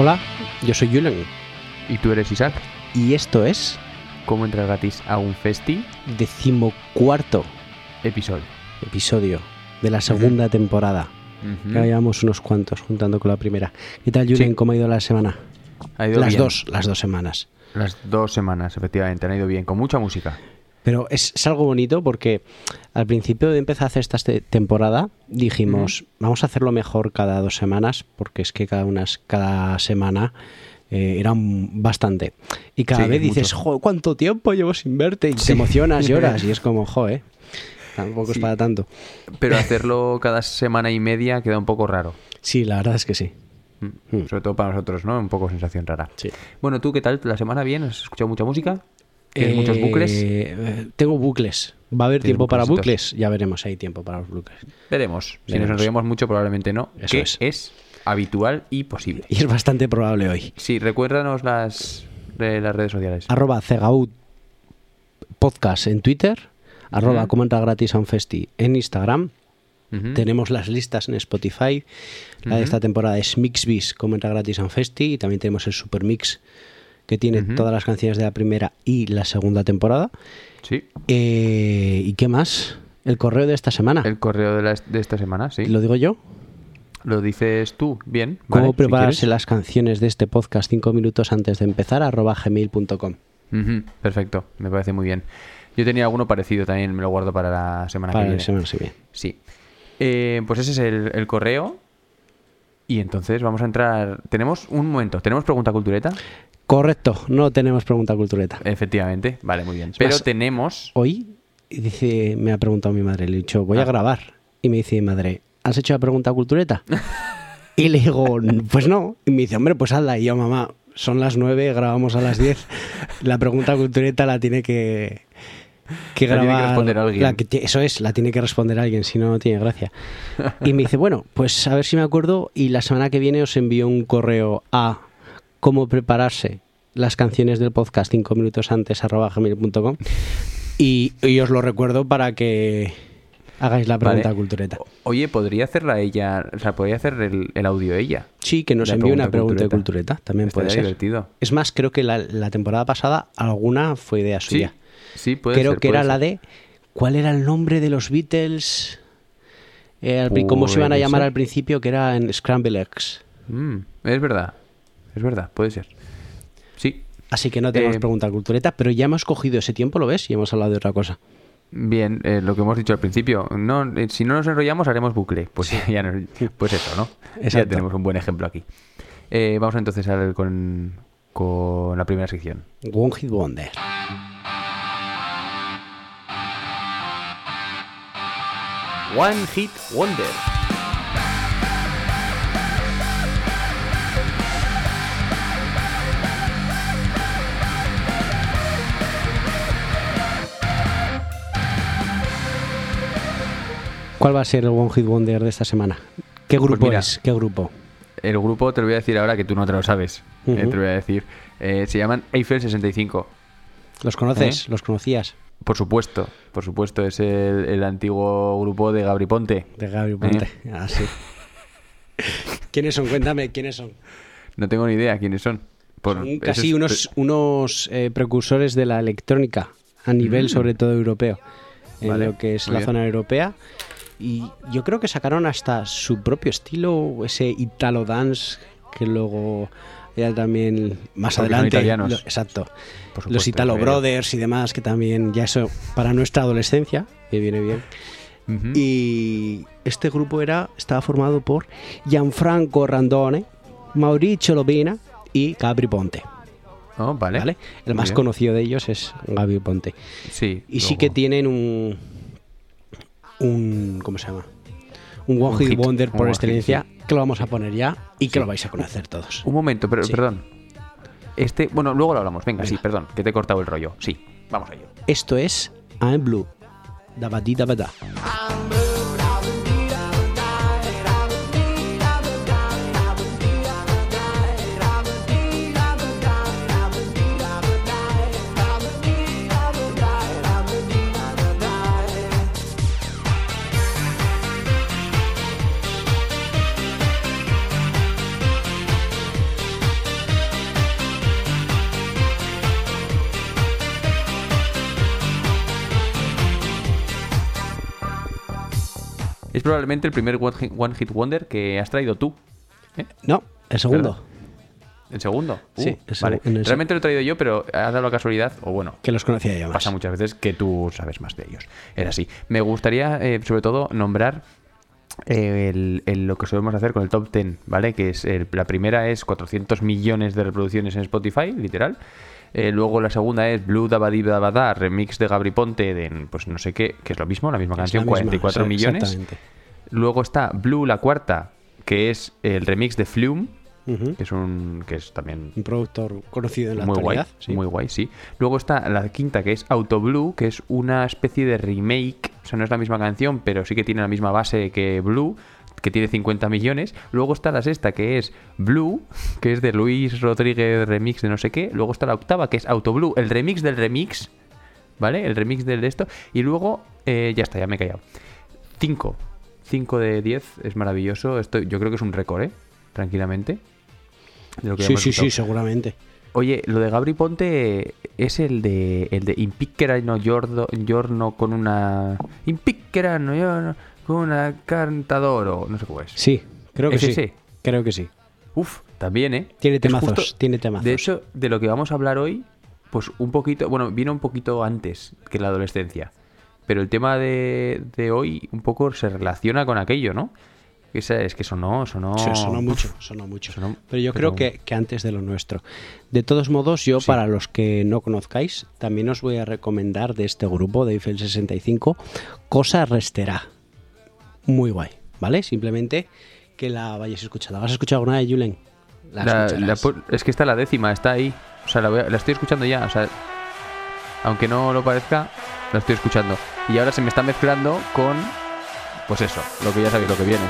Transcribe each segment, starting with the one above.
Hola, yo soy Julian ¿Y tú eres Isaac? y esto es ¿Cómo entrar gratis a un festi? decimocuarto Episodio. episodio de la segunda temporada. Ya llevamos unos cuantos juntando con la primera. ¿Qué tal, Julian? Sí. ¿Cómo ha ido la semana? Ha ido Las bien. dos, las dos semanas. Las dos semanas, efectivamente, han ido bien, con mucha música. Pero es, es algo bonito porque al principio de empezar a hacer esta temporada dijimos, vamos a hacerlo mejor cada dos semanas porque es que cada, unas, cada semana eh, era un- bastante. Y cada Sí, vez dices, mucho. jo, ¿cuánto tiempo llevo sin verte? Y te emocionas, lloras y es como, joder, tampoco es Sí. para tanto. Pero hacerlo cada semana y media queda un poco raro. Sí, la verdad es que sí. Mm. Mm. Sobre todo para nosotros, ¿no? Un poco sensación rara. Sí. Bueno, ¿tú qué tal? ¿La semana bien? ¿Has escuchado mucha música? ¿Tienes muchos bucles? Eh, tengo bucles. ¿Va a haber tiempo para bucles? Ya veremos hay tiempo para los bucles. Veremos. Si nos enrollamos mucho, probablemente no. Eso que es. es. habitual y posible. Y es bastante probable hoy. Sí, recuérdanos las, de las redes sociales. arroba cegaud podcast en Twitter, arroba entra gratis a un festi en Instagram. Tenemos las listas en Spotify. La de esta temporada es Mixbis, como entra gratis a un festi. Y también tenemos el Super Mix, que tiene todas las canciones de la primera y la segunda temporada. Sí. Eh, ¿Y qué más? El correo de esta semana. El correo de, la- de esta semana, sí. ¿Lo digo yo? Lo dices tú, bien. ¿Cómo vale, prepararse las canciones de este podcast cinco minutos antes de empezar? arroba gmail.com. Perfecto, me parece muy bien. Yo tenía alguno parecido también, me lo guardo para la semana Para que viene. semana viene. Sí. Eh, pues ese es el, el correo. Y entonces vamos a entrar. Tenemos un momento, ¿tenemos pregunta cultureta? Correcto, no tenemos pregunta cultureta. Efectivamente, vale, muy bien. Pero tenemos. Hoy dice, me ha preguntado mi madre, le he dicho, voy a Ah. grabar. Y me dice mi madre, ¿has hecho la pregunta cultureta? y le digo, pues no. Y me dice, hombre, pues hazla. Y yo, mamá, son las nueve, grabamos a las diez. La pregunta cultureta la tiene que, que La tiene que grabar. responder alguien. la que eso es, la tiene que responder alguien, si no, no tiene gracia. Y me dice, bueno, pues a ver si me acuerdo. Y la semana que viene os envío un correo a cómo prepararse las canciones del podcast cinco minutos antes arroba gmail.com y, y os lo recuerdo para que hagáis la pregunta Vale. cultureta. Oye, ¿podría hacerla ella? O sea, ¿podría hacer el, el audio ella? Sí, que nos envíe una pregunta pregunta de cultureta. cultureta, también puede ser. divertido. Es más, creo que la, la temporada pasada alguna fue idea Sí, suya. sí, puede creo ser, que puede era la de ¿cuál era el nombre de los Beatles? Eh, al ¿Cómo se iban a llamar ser. al principio? Que era en Scramble Eggs. Mm, es verdad, es verdad, puede ser. Sí, Así que no tenemos Eh, pregunta cultureta, pero ya hemos cogido ese tiempo, ¿lo ves? Y hemos hablado de otra cosa. Bien, eh, lo que hemos dicho al principio, no, eh, si no nos enrollamos haremos bucle. Pues ya nos- pues eso, ¿no? Ya Exacto. tenemos un buen ejemplo aquí. Eh, vamos entonces a ver con, con la primera sección. One Hit Wonder. One Hit Wonder. ¿Cuál va a ser el One Hit Wonder de esta semana? ¿Qué grupo mira. es? ¿Qué grupo? El grupo te lo voy a decir ahora que tú no te lo sabes. Eh, te lo voy a decir. Eh, se llaman Eiffel 65. ¿Los conoces? ¿Eh? ¿Los conocías? Por supuesto, por supuesto, es el, el antiguo grupo de Gabri Ponte. De Gaby Ponte. Ah, sí. ¿Quiénes son? Cuéntame, ¿quiénes son? No tengo ni idea quiénes son. Por- Son casi es- unos, unos precursores de la electrónica, a nivel Mm. sobre todo europeo, en Vale, lo que es la bien. zona europea. Y yo creo que sacaron hasta su propio estilo, ese Italo Dance, que luego era también más Porque adelante. italianos. lo- exacto. supuesto, Los Italo Brothers y demás, que también, ya eso, para nuestra adolescencia, que viene bien. Y este grupo era estaba formado por Gianfranco Randone, Mauricio Lobina y Gabri Ponte. Oh, vale. ¿vale? El Muy más bien. conocido de ellos es Gabri Ponte. Sí. Y sí que tienen un. Un ¿Cómo se llama? Un One Un Hit Wonder por hit, excelencia que lo vamos a poner ya y que lo vais a conocer todos. Un momento, pero, Sí. perdón. Este, bueno, luego lo hablamos. Venga, Venga. sí, perdón, que te he cortado el rollo. Sí, vamos a ello. Esto es I'm Blue. Dabadi dabada. Es probablemente el primer One Hit, One Hit Wonder que has traído tú. ¿eh? No, el segundo. ¿El segundo? Uh, Sí, el vale. seg- Realmente lo he traído yo, pero ha dado la casualidad, o bueno, Que los conocía yo más. pasa muchas veces que tú sabes más de ellos. Era así. Me gustaría, eh, sobre todo, nombrar eh, el- el- lo que solemos hacer con el top 10, ¿vale? Que es el- la primera es 400 millones de reproducciones en Spotify, literal. Eh, luego la segunda es Blue Dabadi Dabada, remix de Gabri Ponte, de pues no sé qué, que es lo mismo, la misma Es canción, la misma, 44 sí, millones. Luego está Blue la cuarta, que es el remix de Flume, que es un que es también Un productor conocido en la muy guay, actualidad. sí. muy guay, sí. Luego está la quinta que es Auto Blue, que es una especie de remake, o sea, no es la misma canción, pero sí que tiene la misma base que Blue, que tiene 50 millones. Luego está la sexta que es Blue, que es de Luis Rodríguez remix de no sé qué. Luego está la octava que es Auto Blue, el remix del remix, ¿vale? El remix del de esto. Y luego, eh, ya está, ya me he callado. 5. 5 de 10 es maravilloso. Esto, yo creo que es un récord, ¿eh? Tranquilamente. De lo que Sí, sí, sí, seguramente. Oye, lo de Gabri Ponte es el de el de Impiccherano giorno, giorno con una Impiccherano una cantadoro, no sé cómo es. Sí, creo que ¿Es sí. ese? Creo que sí. Uf, también, ¿eh? Tiene temazos, justo- tiene temazos. De hecho, de lo que vamos a hablar hoy, pues un poquito, bueno, vino un poquito antes que la adolescencia. Pero el tema de, de hoy un poco se relaciona con aquello, ¿no? Esa- es que sonó, sonó... Sí, sonó mucho, sonó mucho. sonó- pero yo pero- creo que, que antes de lo nuestro. De todos modos, yo, Sí. para los que no conozcáis, también os voy a recomendar de este grupo de Eiffel 65, Cosa Resterá. Muy guay, ¿vale? Simplemente que la vayáis escuchando. ¿Has escuchado alguna de Julen? La La- la pu- es que está la décima, está ahí. O sea, la, voy a- la estoy escuchando ya. O sea, aunque no lo parezca, la estoy escuchando. Y ahora se me está mezclando con, pues eso, lo que ya sabéis, lo que viene.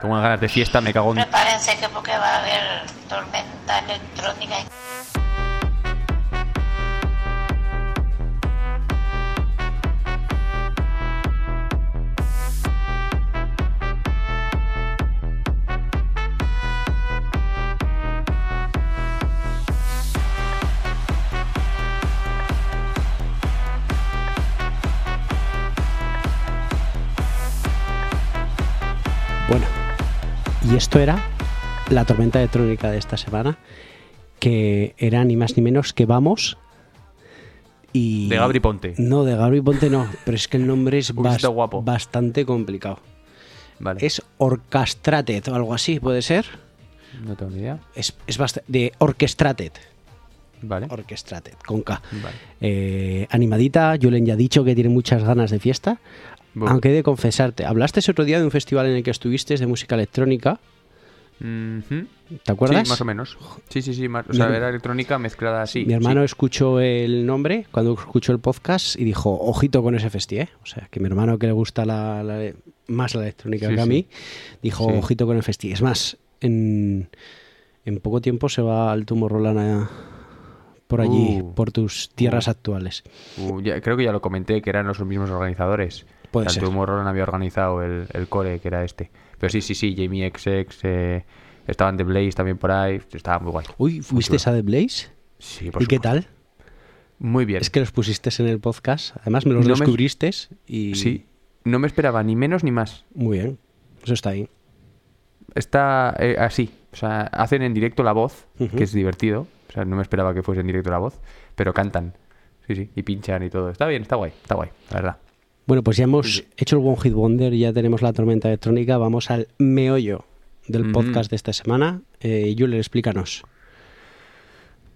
Tengo unas ganas de fiesta, me cago en... Prepárense que porque va a haber tormenta electrónica. Y esto era la tormenta electrónica de esta semana, que era ni más ni menos que Vamos y... De Gabri Ponte. No, de Gabri Ponte no, pero es que el nombre es guapo. bastante complicado. Vale. Es Orchestrated o algo así, ¿puede ser? No tengo ni idea. Es, es de Orchestrated. Vale. Orchestrated, con K. Vale. Eh, animadita, Julen ya ha dicho que tiene muchas ganas de fiesta. Aunque he de confesarte, hablaste ese otro día de un festival en el que estuviste de música electrónica. ¿Te acuerdas? Sí, más o menos. Sí, sí, sí. más- o sea, era electrónica mezclada así. Mi hermano sí. escuchó el nombre cuando escuchó el podcast y dijo, ojito con ese festi, ¿eh? O sea, que mi hermano que le gusta la, la- más la electrónica Sí, que a mí, dijo, ojito con el festi. Es más, en, en poco tiempo se va al Tomorrowland a- por allí, Uh. por tus tierras actuales. Uh, ya- creo que ya lo comenté, que eran los mismos organizadores. Puede Tanto ser. Tomorrowland había organizado el, el core, que era este. Pero sí, sí, sí, Jamie XX, eh, estaban The Blaze también por ahí, estaba muy guay. Uy, ¿fuiste a The Blaze? Sí, por ¿Y qué tal? Muy bien. Es que los pusiste en el podcast, además me los No me- descubriste y... Sí, no me esperaba ni menos ni más. Muy bien, eso está ahí. Está eh, así, o sea, hacen en directo la voz, que es divertido. O sea, no me esperaba que fuese en directo la voz, pero cantan. Sí, sí, y pinchan y todo. Está bien, está guay, está guay, la verdad. Bueno, pues ya hemos hecho el One Hit Wonder, ya tenemos la tormenta electrónica, vamos al meollo del podcast de esta semana. Eh, Julen, explícanos.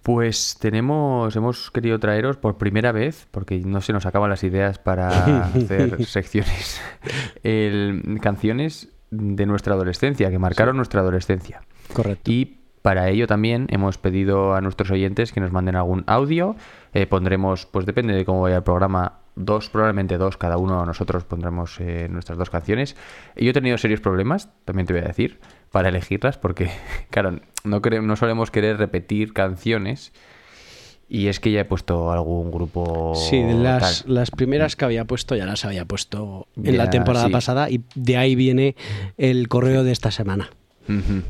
Pues tenemos, hemos querido traeros por primera vez, porque no se nos acaban las ideas para hacer secciones, el- canciones de nuestra adolescencia, que marcaron nuestra adolescencia. Correcto. Y para ello también hemos pedido a nuestros oyentes que nos manden algún audio. Eh, pondremos, pues depende de cómo vaya el programa, dos, probablemente dos, cada uno de nosotros pondremos eh, nuestras dos canciones. Y yo he tenido serios problemas, también te voy a decir, para elegirlas, porque, claro, no, no solemos querer repetir canciones. Y es que ya he puesto algún grupo. Sí, las, tal. las primeras que había puesto ya las había puesto en Ya, la temporada sí. pasada y de ahí viene el correo de esta semana.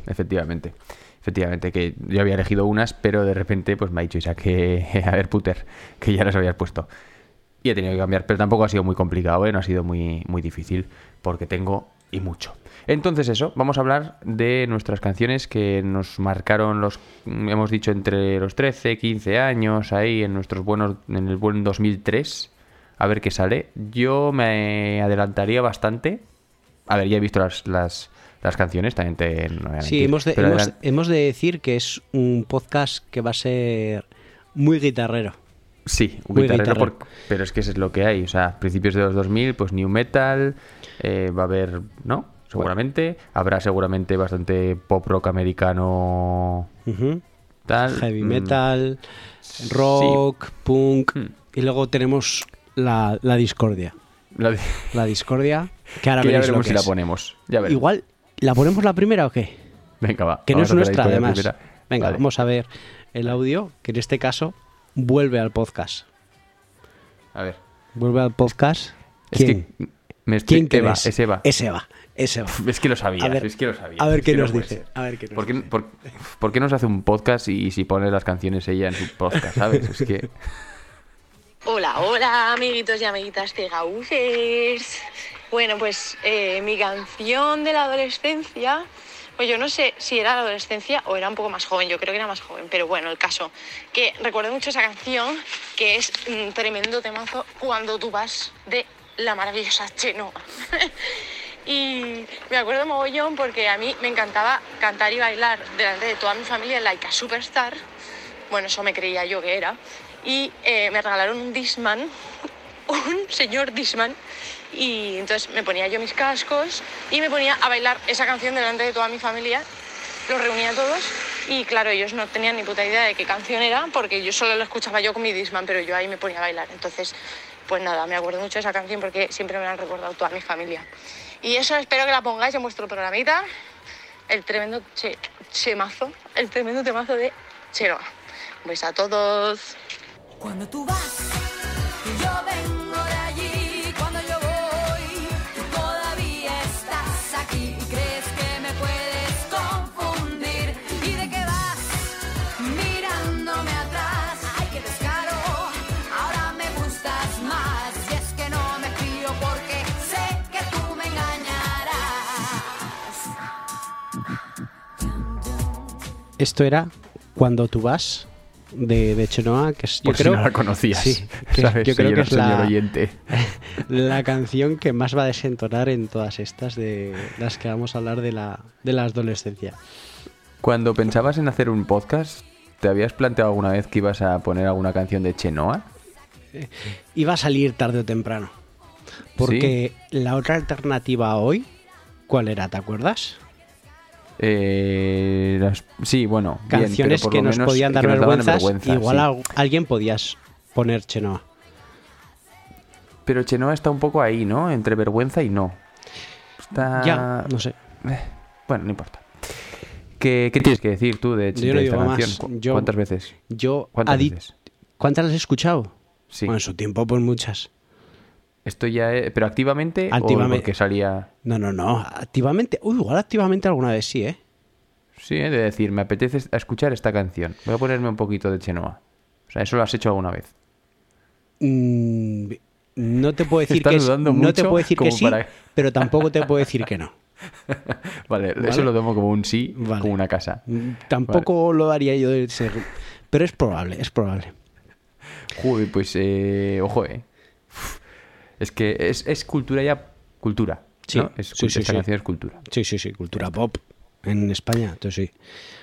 Efectivamente. Efectivamente, que yo había elegido unas, pero de repente pues me ha dicho Isa que, a ver, puter, que ya las habías puesto. Y he tenido que cambiar, pero tampoco ha sido muy complicado, ¿eh? no ha sido muy, muy difícil, porque tengo y mucho. Entonces eso, vamos a hablar de nuestras canciones que nos marcaron los, hemos dicho, entre los 13, 15 años, ahí en nuestros buenos, en el buen 2003, a ver qué sale. Yo me adelantaría bastante. A ver, ya he visto las, las, las canciones, también te... no Sí, mentir, hemos de, hemos, hemos de decir que es un podcast que va a ser muy guitarrero. Sí, guitarrero, por- pero es que eso es lo que hay. O sea, principios de los 2000, pues new metal, eh, va a haber, ¿no? Seguramente. Habrá seguramente bastante pop rock americano tal. Heavy mm, metal, rock, punk. Hmm. Y luego tenemos la, la discordia. la de- La discordia, que ahora que ya lo veremos que si la ponemos. Ya veremos. Igual, ¿la ponemos la primera o qué? Venga, va. Que no es nuestra, además. primera. Venga, Vale. vamos a ver el audio, que en este caso vuelve al podcast. A ver. Vuelve al podcast. Es ¿Quién? que me estoy... ¿Quién Eva, es Eva. Es Eva. Es Eva. Es que lo sabía, A ver, es que lo sabía. a ver es qué nos dice, a ver qué nos ¿Por qué, dice. por, por qué nos hace un podcast y, si pone las canciones ella en su podcast, sabes? Es que... Hola, hola, amiguitos y amiguitas de Gauzers. Bueno, pues eh, mi canción de la adolescencia, pues yo no sé si era la adolescencia o era un poco más joven, yo creo que era más joven, pero bueno, el caso, que recuerdo mucho esa canción, que es un tremendo temazo cuando tú vas de la maravillosa Chenoa. Y me acuerdo mogollón porque a mí me encantaba cantar y bailar delante de toda mi familia en Laika Superstar. Bueno, eso me creía yo que era. Y eh, me regalaron un Disman, un señor Disman. Y entonces me ponía yo mis cascos y me ponía a bailar esa canción delante de toda mi familia. Los reunía a todos y claro, ellos no tenían ni puta idea de qué canción era porque yo solo la escuchaba yo con mi Disman, pero yo ahí me ponía a bailar. Entonces, pues nada, me acuerdo mucho de esa canción porque siempre me la han recordado toda mi familia. Y eso espero que la pongáis en vuestro programita. El tremendo che, chemazo, el tremendo temazo de Chenoa. Un beso a todos. Cuando tú vas Esto era Cuando tú vas de, de Chenoa, que es, yo Por si creo, no la conocías. Sí, que ¿sabes? yo creo que es la, señor oyente. la canción que más va a desentonar en todas estas de las que vamos a hablar de la, de la adolescencia. Cuando pensabas en hacer un podcast, ¿te habías planteado alguna vez que ibas a poner alguna canción de Chenoa? Iba a salir tarde o temprano. Porque la otra alternativa a hoy, ¿cuál era? ¿Te acuerdas? Eh, las- sí, bueno. Canciones por que nos menos podían dar nos vergüenzas. vergüenza, igual sí. a alguien podías poner Chenoa. Pero Chenoa está un poco ahí, ¿no? Entre vergüenza y no. Está... Ya, no sé. Eh, bueno, no importa. ¿Qué, qué tienes que decir tú de, Yo de no esta digo más. canción? ¿Cu- Yo- ¿Cuántas veces? Yo, ¿Cuántas veces? ¿Cuántas las has escuchado? Sí. Bueno, en su tiempo, pues muchas. Esto ya es- ¿Pero activamente, Activamente. o porque salía...? No, no, no. Activamente. Uy, igual activamente alguna vez sí, ¿eh? Sí, ¿eh? de decir, me apetece escuchar esta canción. Voy a ponerme un poquito de Chenoa. O sea, eso lo has hecho alguna vez. Mm, no te puedo decir Estás que dudando no te puedo decir que sí, para- pero tampoco te puedo decir que no. Vale, Vale. eso lo tomo como un sí, Vale. como una casa. Mm, Tampoco lo haría yo de ser, pero es probable, es probable. Joder, pues, eh, ojo, eh. Es que es, es cultura ya, cultura. Sí, ¿no? Es, sí, sí, esta sí. canción es cultura. Sí, sí, sí, cultura pop en España, entonces sí.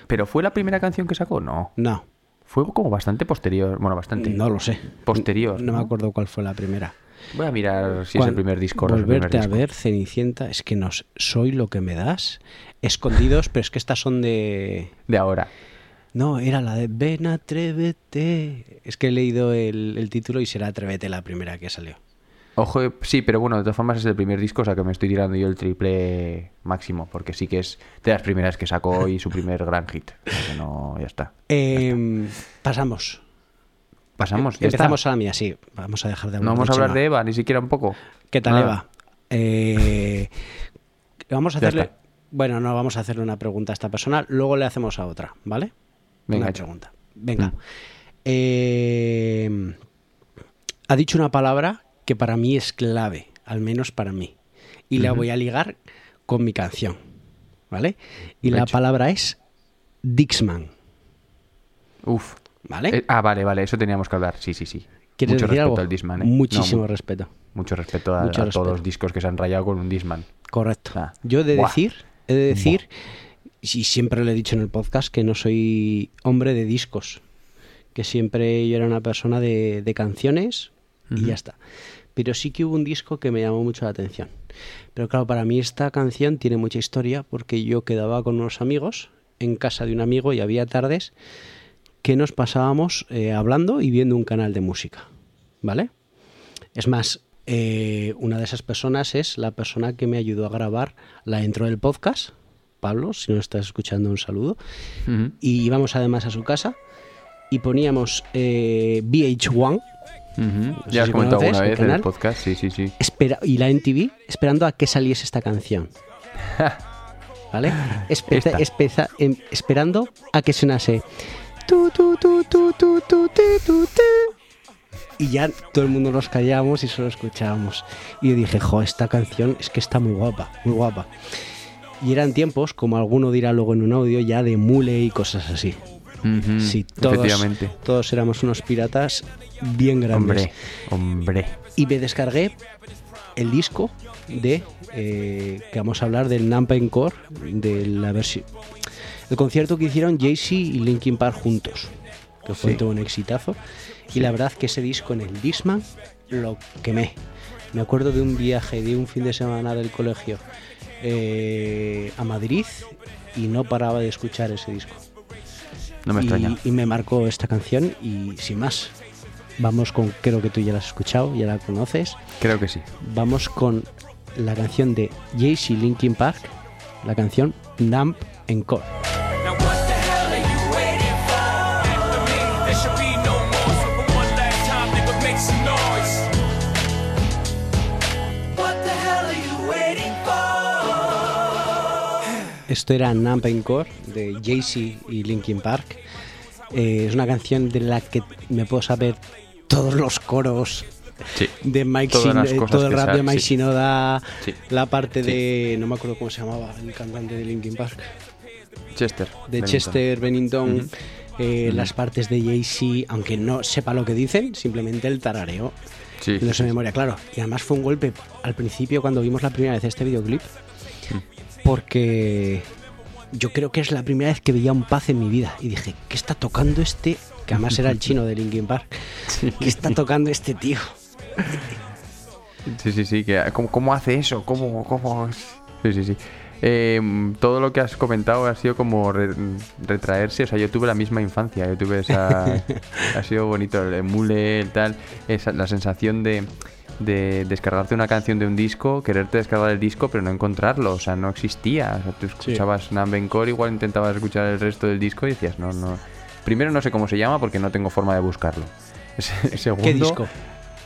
¿Pero fue la primera canción que sacó? No. No, Fue como bastante posterior. Bueno, bastante. No lo sé. Posterior. No, me acuerdo cuál fue la primera. Voy a mirar si es el primer disco. Volverte a ver, Cenicienta, es que no soy lo que me das. Escondidos, pero es que estas son de. De ahora. No, era la de Ven, atrévete. Es que he leído el, el título y será Atrévete la primera que salió. Ojo, eh, sí, pero bueno, de todas formas es el primer disco, o sea que me estoy tirando yo el triple máximo, porque sí que es de las primeras que sacó y su primer gran hit. No, ya está. Em, pasamos. Pasamos, ya Empezamos está. a la mía, sí. Vamos a dejar de hablar No vamos a de hablar Chema. de Eva, ni siquiera un poco. ¿Qué tal, Nada. Eva? Eh, vamos a hacerle. Bueno, no, vamos a hacerle una pregunta a esta persona, luego le hacemos a otra, ¿vale? Venga, una hecho. pregunta. Venga. Mm. Eh, ha dicho una palabra que para mí es clave, al menos para mí. Y la voy a ligar con mi canción, ¿vale? Y la palabra es Dixman, Uf. ¿vale? Eh, ah, vale, vale, eso teníamos que hablar. Sí, sí, sí. ¿Quieres Mucho decir respeto algo? al Disman, ¿eh? Muchísimo No, respeto. Mucho respeto a, Mucho a respeto. todos los discos que se han rayado con un Disman. Correcto. Ah. Yo he de Buah. decir, he de decir, y siempre lo he dicho en el podcast, que no soy hombre de discos. Que siempre yo era una persona de, de canciones y ya está. Pero sí que hubo un disco que me llamó mucho la atención. Pero claro, para mí esta canción tiene mucha historia porque yo quedaba con unos amigos en casa de un amigo y había tardes que nos pasábamos eh, hablando y viendo un canal de música. ¿Vale? Es más, eh, una de esas personas es la persona que me ayudó a grabar la intro del podcast. Pablo, si no estás escuchando, un saludo. Y íbamos además a su casa y poníamos eh, VH1 Uh -huh. no ya has si comentado una vez en el podcast, sí, sí, sí. Espera, y la NTV esperando a que saliese esta canción. ¿Vale? Espe espeza, em, esperando a que sonase. Tu, tu, tu, tu, tu, tu, tu, y ya todo el mundo nos callamos y solo escuchábamos. Y yo dije, jo, esta canción es que está muy guapa, muy guapa. Y eran tiempos, como alguno dirá luego en un audio, ya de mule y cosas así. Sí, todos, todos éramos unos piratas bien grandes. Hombre, hombre. Y me descargué el disco de eh, que vamos a hablar del Nampa Encore de la versión el concierto que hicieron Jay-Z y Linkin Park juntos que fue Sí. todo un exitazo y la verdad que ese disco en el Disman lo quemé me acuerdo de un viaje de un fin de semana del colegio eh, a Madrid y no paraba de escuchar ese disco No me y, extraña. y me marcó esta canción y sin más vamos con creo que tú ya la has escuchado ya la conoces Creo que sí. vamos con la canción de Jay-Z Linkin Park, la canción Numb Encore. Esto era Numb Encore de Jay-Z y Linkin Park. Eh, es una canción de la que me puedo saber todos los coros Sí. de Mike las eh, todo el rap de Mike sí. Shinoda, Sí. la parte de no me acuerdo cómo se llamaba el cantante de Linkin Park, Chester. de Bennington. Chester Bennington, eh, las partes de Jay-Z, aunque no sepa lo que dicen, simplemente el tarareo. Sí, de sí. memoria, claro. Y además fue un golpe al principio cuando vimos la primera vez este videoclip, Mm. Porque yo creo que es la primera vez que veía un paz en mi vida. Y dije, ¿qué está tocando este? Que además era el chino de Linkin Park. ¿Qué está tocando este tío? Sí, sí, sí. Que, ¿cómo, cómo hace eso? ¿Cómo, cómo? Sí, sí, sí. Eh, todo lo que has comentado ha sido como re- retraerse. O sea, yo tuve la misma infancia. Yo tuve esa. ha sido bonito. El emule, el tal. Esa, la sensación de, de descargarte una canción de un disco, quererte descargar el disco, pero no encontrarlo. O sea, no existía. O sea, tú escuchabas Numb Encore, igual intentabas escuchar el resto del disco y decías, no, no. Primero, no sé cómo se llama porque no tengo forma de buscarlo. Segundo, ¿Qué disco?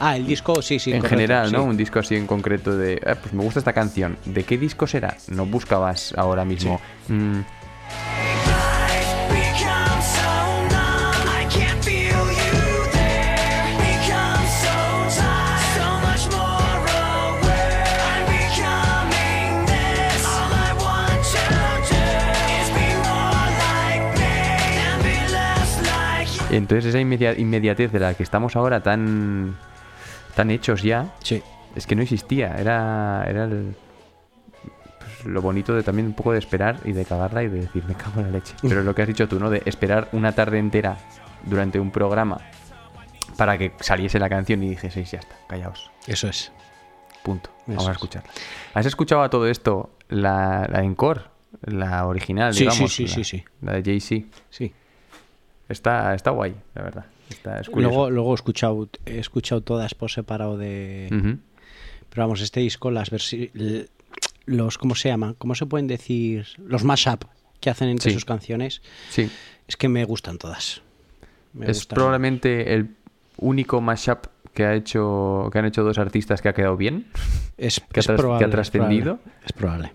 Ah, el disco, sí, sí. en correcto, general, ¿no? sí. Un disco así en concreto de, "Ah, pues me gusta esta canción. ¿De qué disco será? No buscabas ahora mismo. Mm, entonces esa inmedia- inmediatez de la que estamos ahora tan, tan hechos ya, Sí. es que no existía. Era, era el- pues, lo bonito de también un poco de esperar y de cagarla y de decir, me cago en la leche. Pero lo que has dicho tú, ¿no? De esperar una tarde entera durante un programa para que saliese la canción y dijeseis, ya está, callaos. Eso es. Punto. Vamos a es. escucharla. ¿Has escuchado a todo esto la, la encore? La original, Sí, sí, digamos. sí, la, sí, sí. La de Jay-Z. Sí. Está, está guay, la verdad. Está, es. Luego, luego he escuchado, he escuchado todas por separado de. Pero vamos, este disco, las versi- l- los, ¿cómo se llama? ¿Cómo se pueden decir? Los mashup que hacen entre Sí. sus canciones, Sí. es que me gustan todas. Me es gustan. probablemente el único mashup que ha hecho que han hecho dos artistas que ha quedado bien. es, que ha es tras- que ha probable, trascendido. probable, Es probable.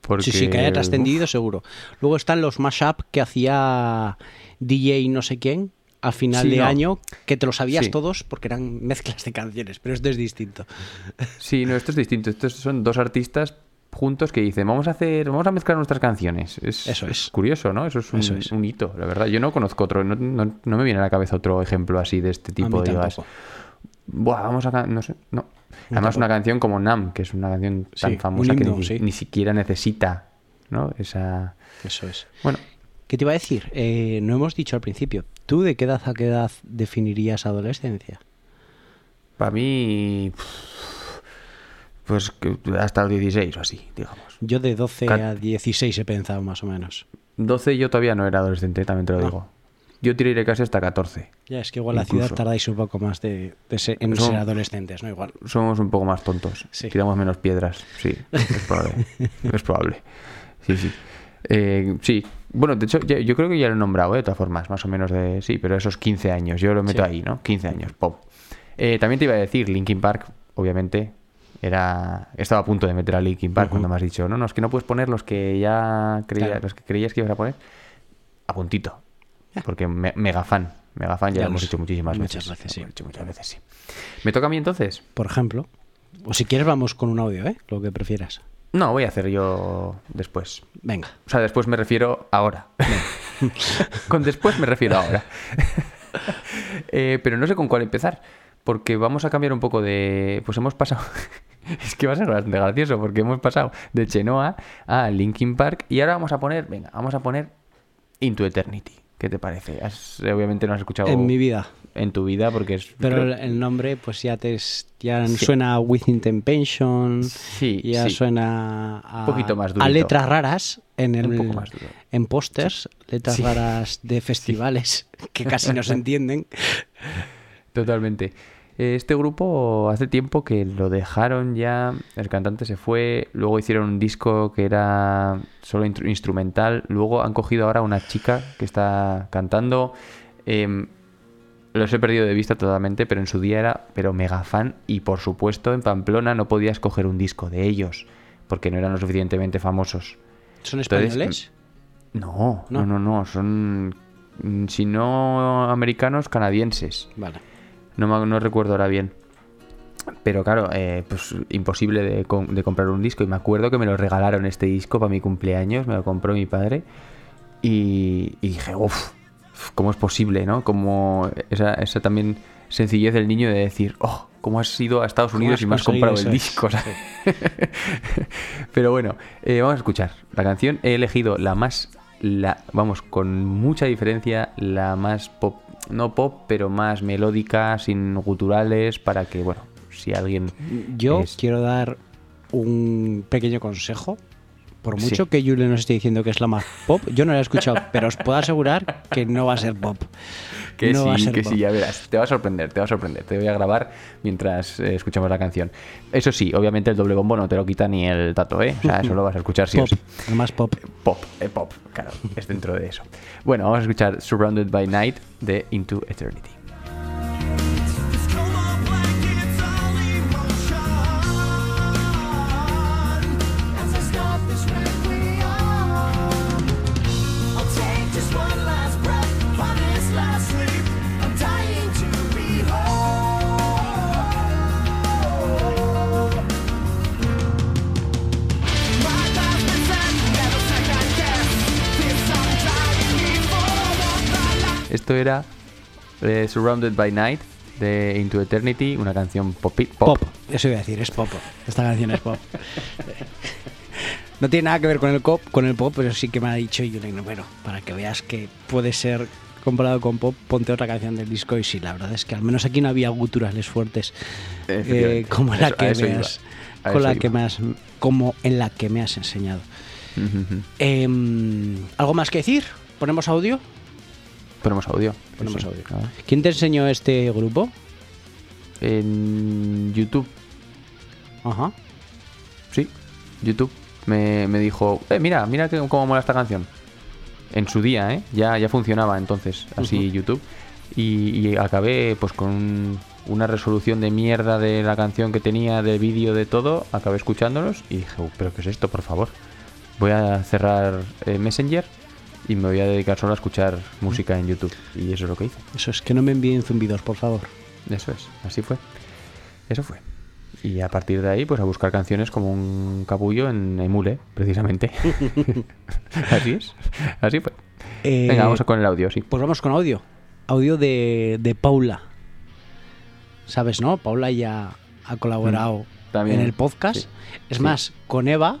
Porque, Sí, sí, que haya trascendido, uf, seguro. Luego están los mashup que hacía DJ no sé quién al final Sí, de no. año, que te lo sabías Sí. todos porque eran mezclas de canciones, pero esto es distinto. Sí, no, esto es distinto. Estos son dos artistas juntos que dicen, vamos a hacer, vamos a mezclar nuestras canciones. Es, Eso es. curioso, ¿no? Eso es un, Eso es. un hito, la verdad. Yo no conozco otro, no, no- no me viene a la cabeza otro ejemplo así de este A tipo. mí digas. Buah, vamos a... No sé, no. Además una canción como Nam, que es una canción tan Sí, famosa que ni, sí. ni siquiera necesita, ¿no? Esa... Eso es. Bueno, ¿Qué te iba a decir? Eh, no hemos dicho al principio. ¿Tú de qué edad a qué edad definirías adolescencia? para mí... Pues hasta los 16 o así, digamos. Yo de 12 Cat- a 16 he pensado más o menos. 12 yo todavía no era adolescente, también te lo No. digo. Yo tiré casi hasta 14. Ya, es que igual la Incluso. ciudad tardáis un poco más de, de ser- en ser adolescentes, ¿no? Igual. Somos un poco más tontos. Sí. Tiramos menos piedras. Sí, es probable. es probable. Sí, sí. Eh, sí. Bueno, de hecho, yo creo que ya lo he nombrado, ¿eh? de todas formas, más o menos de. Sí, pero esos 15 años. Yo lo meto Sí. ahí, ¿no? 15 años, pop. Eh, también te iba a decir, Linkin Park, obviamente, era. Estaba a punto de meter a Linkin Park cuando me has dicho, no, no, es que no puedes poner los que ya creías, Claro. los que creías que ibas a poner. A puntito. Porque me- mega fan. Mega fan, ya, Ya lo hemos hecho muchísimas Muchas veces. veces, sí. Lo hemos hecho muchas veces, sí. ¿Me toca a mí entonces? Por ejemplo. O si quieres vamos con un audio, ¿eh? Lo que prefieras. No, voy a hacer yo después. Venga. O sea, después me refiero ahora. con después me refiero ahora. Eh, pero no sé con cuál empezar. Porque vamos a cambiar un poco de. Pues hemos pasado. es que va a ser bastante gracioso. Porque hemos pasado de Chenoa a Linkin Park. Y ahora vamos a poner. Venga, vamos a poner Into Eternity. ¿Qué te parece? Has- obviamente no has escuchado. En mi vida. En tu vida, porque es. Pero creo- el, nombre, pues ya te ya Sí. suena a Within Temptation. Sí, Ya sí. suena a, Un poquito más a durito. letras raras en el Un poco más duro. en pósters, letras raras de festivales que casi no se entienden. Totalmente. Eh, Este grupo hace tiempo que lo dejaron ya, el cantante se fue, luego hicieron un disco que era solo instrumental, luego han cogido ahora una chica que está cantando. em, los he perdido de vista totalmente, pero en su día era pero mega fan y por supuesto en Pamplona no podías coger un disco de ellos porque no eran lo suficientemente famosos. ¿Son Entonces, españoles? No, No. no, no, no, son mm, si no americanos, canadienses. Vale. No, me- no recuerdo ahora bien. Pero claro, eh, pues imposible de, de comprar un disco. Y me acuerdo que me lo regalaron este disco para mi cumpleaños, me lo compró mi padre. Y, y dije, uff, ¿cómo es posible, no? Como esa, esa también sencillez del niño de decir, oh, ¿cómo has ido a Estados ¿Cómo Unidos y me has comprado el disco? Pero bueno, eh, vamos a escuchar la canción. He elegido la más, la, vamos, con mucha diferencia, la más pop, no pop, pero más melódica, sin guturales, para que, bueno, si alguien... Yo es- quiero dar un pequeño consejo. Por Sí. mucho que Julio nos esté diciendo que es la más pop, yo no la he escuchado, pero os puedo asegurar que no va a ser pop. Que no va a sí, ser que pop. sí, ya verás. Te va a sorprender, te va a sorprender. Te voy a grabar mientras eh, escuchamos la canción. Eso sí, obviamente el doble bombo no te lo quita ni el tato, ¿eh? O sea, eso lo vas a escuchar sí Pop, sí. el más pop. Pop, eh, pop, claro, es dentro de eso. Bueno, vamos a escuchar Surrounded by Night de Into Eternity. Esto era eh, Surrounded by Night de Into Eternity, una canción pop. Pop. Eso iba a decir, es pop. Esta canción es pop. No tiene nada que ver con el, cop, con el pop, pero sí que me ha dicho Julien, bueno, para que veas que puede ser comparado con pop, ponte otra canción del disco y sí, la verdad es que al menos aquí no había guturales fuertes eh, como la Eso- que me has, con la iba. que me has, como en la que me has enseñado. Em, ¿Algo más que decir? ¿Ponemos audio? Ponemos audio. Ponemos sí. audio. ¿Quién te enseñó este grupo? En YouTube, Ajá. sí. YouTube me, me dijo, eh, mira, mira que, cómo mola esta canción. En su día, ¿eh? Ya, ya funcionaba entonces así YouTube. Y, y acabé pues con un- una resolución de mierda de la canción que tenía, del vídeo, de todo. Acabé escuchándolos y dije, "Uh, pero ¿qué es esto, por favor? Voy a cerrar eh, Messenger y me voy a dedicar solo a escuchar música en YouTube. Y eso es lo que hice. Eso es que no me envíen zumbidos, por favor. Eso es, así fue. Eso fue. Y a partir de ahí, pues a buscar canciones como un capullo en Emule, precisamente. así es, así fue. Eh, Venga, vamos con el audio, sí. Pues vamos con audio. Audio de, de Paula. ¿Sabes, no? Paula ya ha colaborado Mm, También, en el podcast. sí. Es Sí. más, con Eva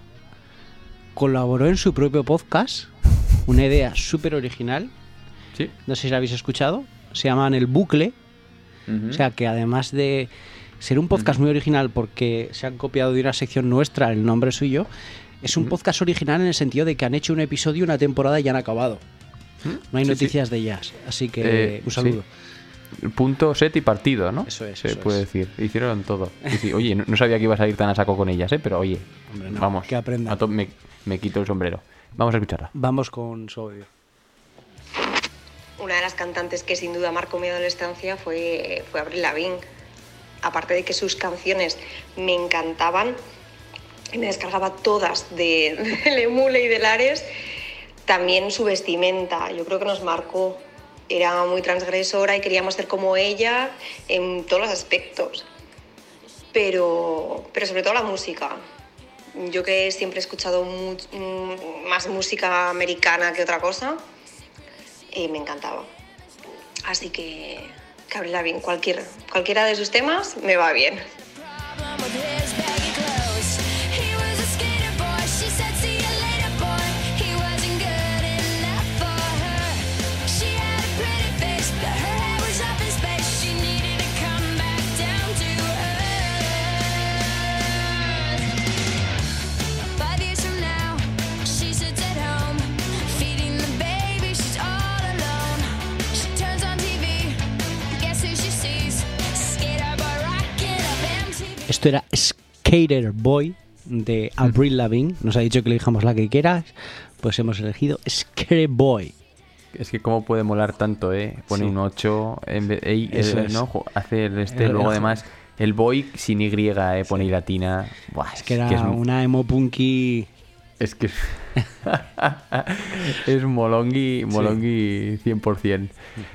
colaboró en su propio podcast. Una idea súper original. Sí. No sé si la habéis escuchado. Se llaman El Bucle. O sea que además de ser un podcast muy original porque se han copiado de una sección nuestra el nombre suyo, es un podcast original en el sentido de que han hecho un episodio, una temporada y ya han acabado. No hay Sí, noticias de ellas. Así que Eh, un saludo. Punto, set y partido, ¿no? Eso es, Se eso puede es. decir. Hicieron todo. Sí. Oye, no, no sabía que ibas a ir tan a saco con ellas, ¿eh? Pero oye, Hombre, no, vamos. que aprendan. a to- me, me quito el sombrero. Vamos a escucharla. Vamos con su audio. Una de las cantantes que sin duda marcó mi adolescencia fue, fue Avril Lavigne. Aparte de que sus canciones me encantaban y me descargaba todas de, del Emule y del Ares, también su vestimenta, yo creo que nos marcó. Era muy transgresora y queríamos ser como ella en todos los aspectos. Pero, pero sobre todo la música. Yo que siempre he escuchado mm, más música americana que otra cosa, y me encantaba. Así que, que cualquier, cualquiera de sus temas me va bien. Esto era Skater Boy de Avril Lavigne. Nos ha dicho que elijamos la que quieras. Pues hemos elegido Skater Boy. Es que cómo puede molar tanto, ¿eh? Pone Sí. un 8 en vez ey, Eso es. ¿no? Jo- Hace el este, El- luego además el boy sin Y, ¿eh? Pone y latina. Buah, Es que era es, una emo punky. es que es, molongi, molongi 100%.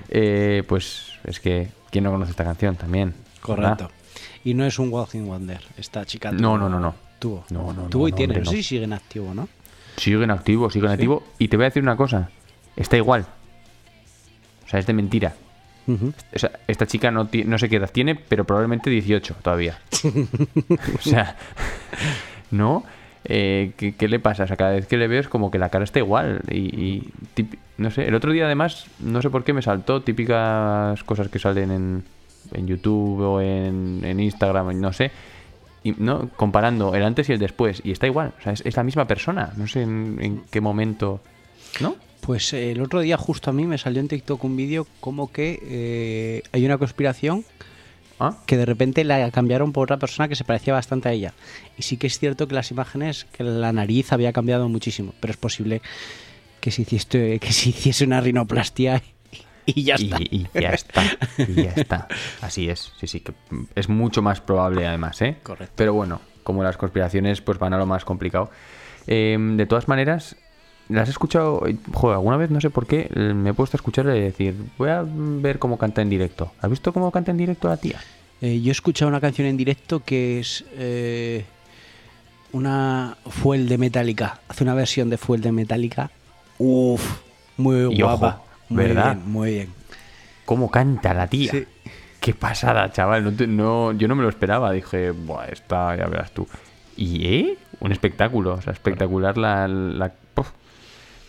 Eh, pues es que, ¿quién no conoce esta canción también? Correcto. ¿verdad? Y no es un Walking Wonder. Esta chica tuvo- No, no, no, no. Tuvo. No, no, tuvo y tiene. hombre, No sé si sigue en activo, ¿no? Sigue en activo, sigue en activo. Y te voy a decir una cosa. Está igual. O sea, es de mentira. O sea, esta chica no, no sé qué edad tiene, pero probablemente 18 todavía. o sea, ¿no? Eh, ¿qué, qué le pasa? O sea, cada vez que le veo es como que la cara está igual. Y, y no sé, el otro día además, no sé por qué me saltó típicas cosas que salen en, en YouTube o en, en Instagram, no sé. Y, ¿no? Comparando el antes y el después. Y está igual. O sea, es, es la misma persona. No sé en, en qué momento. ¿No? Pues eh, el otro día justo a mí me salió en TikTok un vídeo como que eh, hay una conspiración ¿Ah? que de repente la cambiaron por otra persona que se parecía bastante a ella. Y sí que es cierto que las imágenes, que la nariz había cambiado muchísimo, pero es posible que se hiciese, que se hiciese una rinoplastia y ya está. Y, y ya está. Y ya está. Así es. Sí, sí, que es mucho más probable además, ¿eh? Correcto. Pero bueno, como las conspiraciones pues van a lo más complicado. Eh, de todas maneras, las he escuchado, joder, alguna vez no sé por qué me he puesto a escucharle y decir, voy a ver cómo canta en directo. ¿Has visto cómo canta en directo la tía? Eh, yo he escuchado una canción en directo que es eh, una Fuel de Metallica. Hace una versión de Fuel de Metallica. Uf, muy Y ojo, guapa. Muy ¿verdad? bien, muy bien. ¿Cómo canta la tía? Sí. Qué pasada, chaval. No te- no- yo no me lo esperaba. Dije, Buah, esta ya verás tú. Y, ¿eh? Un espectáculo. O sea, espectacular la... la-.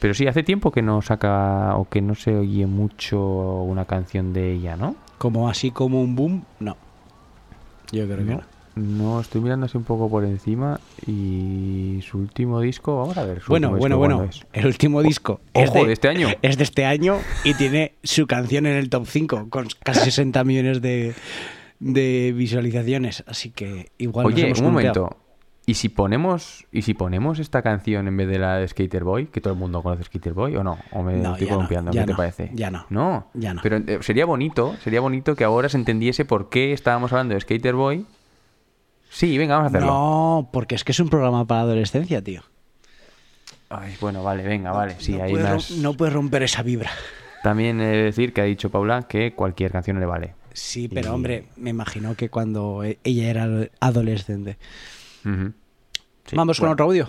Pero sí, hace tiempo que no saca o que no se oye mucho una canción de ella, ¿no? Como así como un boom, no. Yo creo que No, no. estoy mirando así un poco por encima y su último disco, vamos a ver. su Bueno, bueno, bueno. ¿cuándo es? El último disco. Ojo, de este año. Es de este año y tiene su canción en el top 5 con casi 60 millones de, de visualizaciones. Así que igual nos Oye, hemos un momento. ¿Y si ponemos y si ponemos esta canción en vez de la de Skater Boy, que todo el mundo conoce Skater Boy o no? ¿O me No, estoy ya no, ¿Qué te parece? ya no. No. Ya no. Pero eh, sería bonito, sería bonito que ahora se entendiese por qué estábamos hablando de Skater Boy. Sí, venga, vamos a hacerlo. No, porque es que es un programa para adolescencia, tío. Ay, bueno, vale, venga, vale. Sí, no, hay puedes, más. no puedes romper esa vibra. También he de decir que ha dicho Paula que cualquier canción le vale. Sí, pero Y- hombre, me imagino que cuando e- ella era adolescente. Sí, Vamos con otro audio.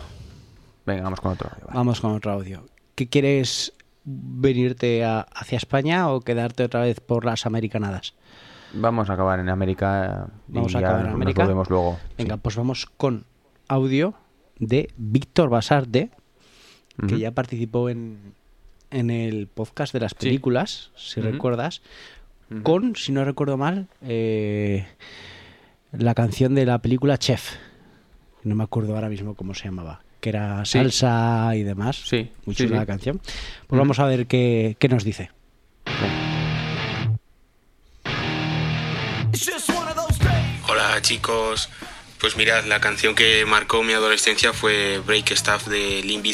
Venga, vamos con otro. audio, vale. Vamos con otro audio. ¿Qué quieres venirte a- hacia España o quedarte otra vez por las americanadas? Vamos a acabar en América. y Vamos a ya acabar en nos América. volvemos luego. Venga, Sí. pues vamos con audio de Víctor Basarte, que ya participó en, en el podcast de las Sí. películas, si recuerdas, con, si no recuerdo mal, eh, la canción de la película Chef. No me acuerdo ahora mismo cómo se llamaba, que era Sí. salsa y demás. Sí, Muy sí, chula sí. la canción. Pues vamos a ver qué, qué nos dice. Chicos, pues mirad, la canción que marcó mi adolescencia fue Break Stuff de Limp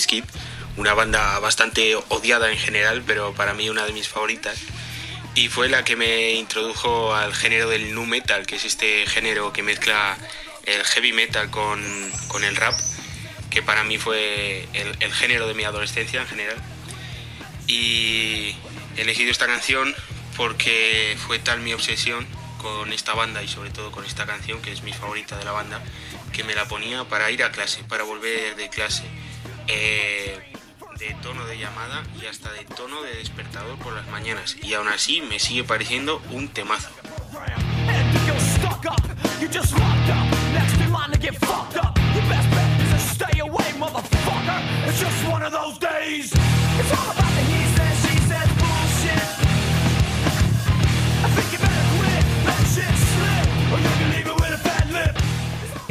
una banda bastante odiada en general, pero para mí una de mis favoritas. Y fue la que me introdujo al género del nu metal, que es este género que mezcla el heavy metal con, con el rap, que para mí fue el, el género de mi adolescencia en general. Y he elegido esta canción porque fue tal mi obsesión con esta banda y sobre todo con esta canción, que es mi favorita de la banda, que me la ponía para ir a clase, para volver de clase. Eh, de tono de llamada y hasta de tono de despertador por las mañanas. Y aún así me sigue pareciendo un temazo. It's all about the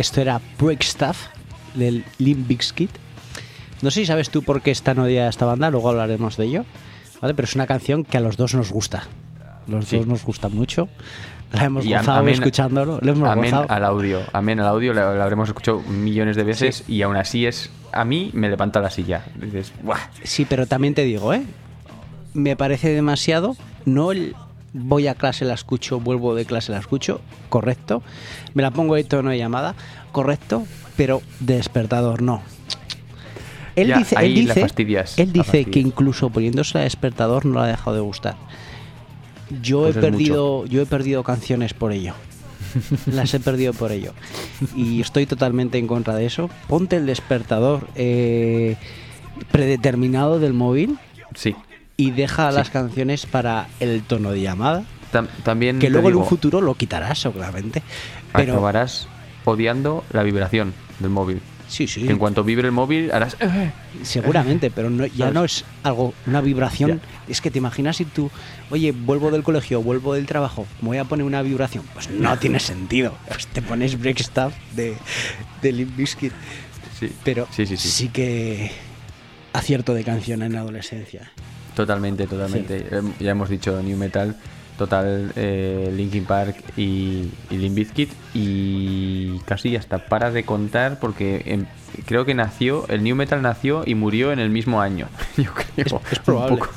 Esto era Break Stuff del Limp Bizkit. No sé si sabes tú por qué es tan odiada esta banda, luego hablaremos de ello. ¿vale? Pero es una canción que a los dos nos gusta. Los Sí. dos nos gusta mucho. La hemos Y am- gozado amén- escuchándolo. Lo hemos Amén gozado. al audio. Amén al audio. Lo habremos escuchado millones de veces y aún así es. A mí me levanta la silla. Dices, ¡buah! Sí, pero también te digo, ¿eh? Me parece demasiado. No el voy a clase, la escucho, vuelvo de clase, la escucho. Correcto. Me la pongo de tono de llamada. Correcto. Pero de despertador, no. Él Ya, dice, ahí él la dice, fastidias, él la dice que incluso poniéndose a despertador no le ha dejado de gustar. Yo Pues he perdido, yo he perdido canciones por ello. Las he perdido por ello. Y estoy totalmente en contra de eso. Ponte el despertador eh, predeterminado del móvil Sí. Y deja Sí. las canciones para el tono de llamada. Tam- también. Que luego en un futuro lo quitarás seguramente. Pero Acabarás odiando la vibración del móvil. sí, sí, Que en cuanto vibre el móvil harás. Seguramente, pero no- ya ¿Sabes? no es algo, una vibración. Es que te imaginas si tú, oye, vuelvo del colegio, vuelvo del trabajo, me voy a poner una vibración. Pues no tiene sentido. Pues te pones Break Stuff de, de Limp Bizkit. Sí. Pero Sí, sí, sí. que acierto de canción en adolescencia. Totalmente, totalmente. Em, Ya hemos dicho New Metal, Total, eh, Linkin Park y, y Limp Bizkit y casi hasta para de contar porque em, creo que nació, el New Metal nació y murió en el mismo año. Yo creo. Es probable. Un poco,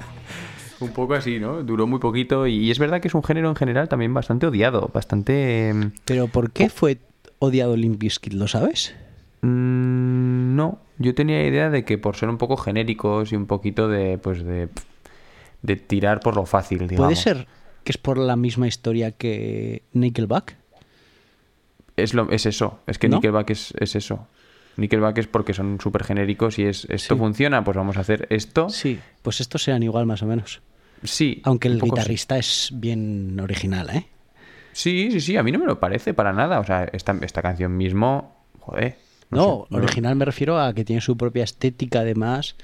un poco así, ¿no? Duró muy poquito y, es verdad que es un género en general también bastante odiado, bastante... em, Pero ¿por qué fue odiado Limp Bizkit? ¿Lo sabes? Mm, no, yo tenía idea de que por ser un poco genéricos y un poquito de, pues de, de tirar por lo fácil, digamos. ¿Puede ser que es por la misma historia que Nickelback? Es, lo, es eso, es que ¿No? Nickelback es, es eso. Nickelback es porque son súper genéricos y es esto Sí. funciona, pues vamos a hacer esto. Sí, pues estos sean igual más o menos. Sí. Aunque el sí. guitarrista es bien original, ¿eh? Sí, sí, sí, a mí no me lo parece para nada. O sea, esta, esta canción mismo, joder. No, sé, original me refiero a que tiene su propia estética además.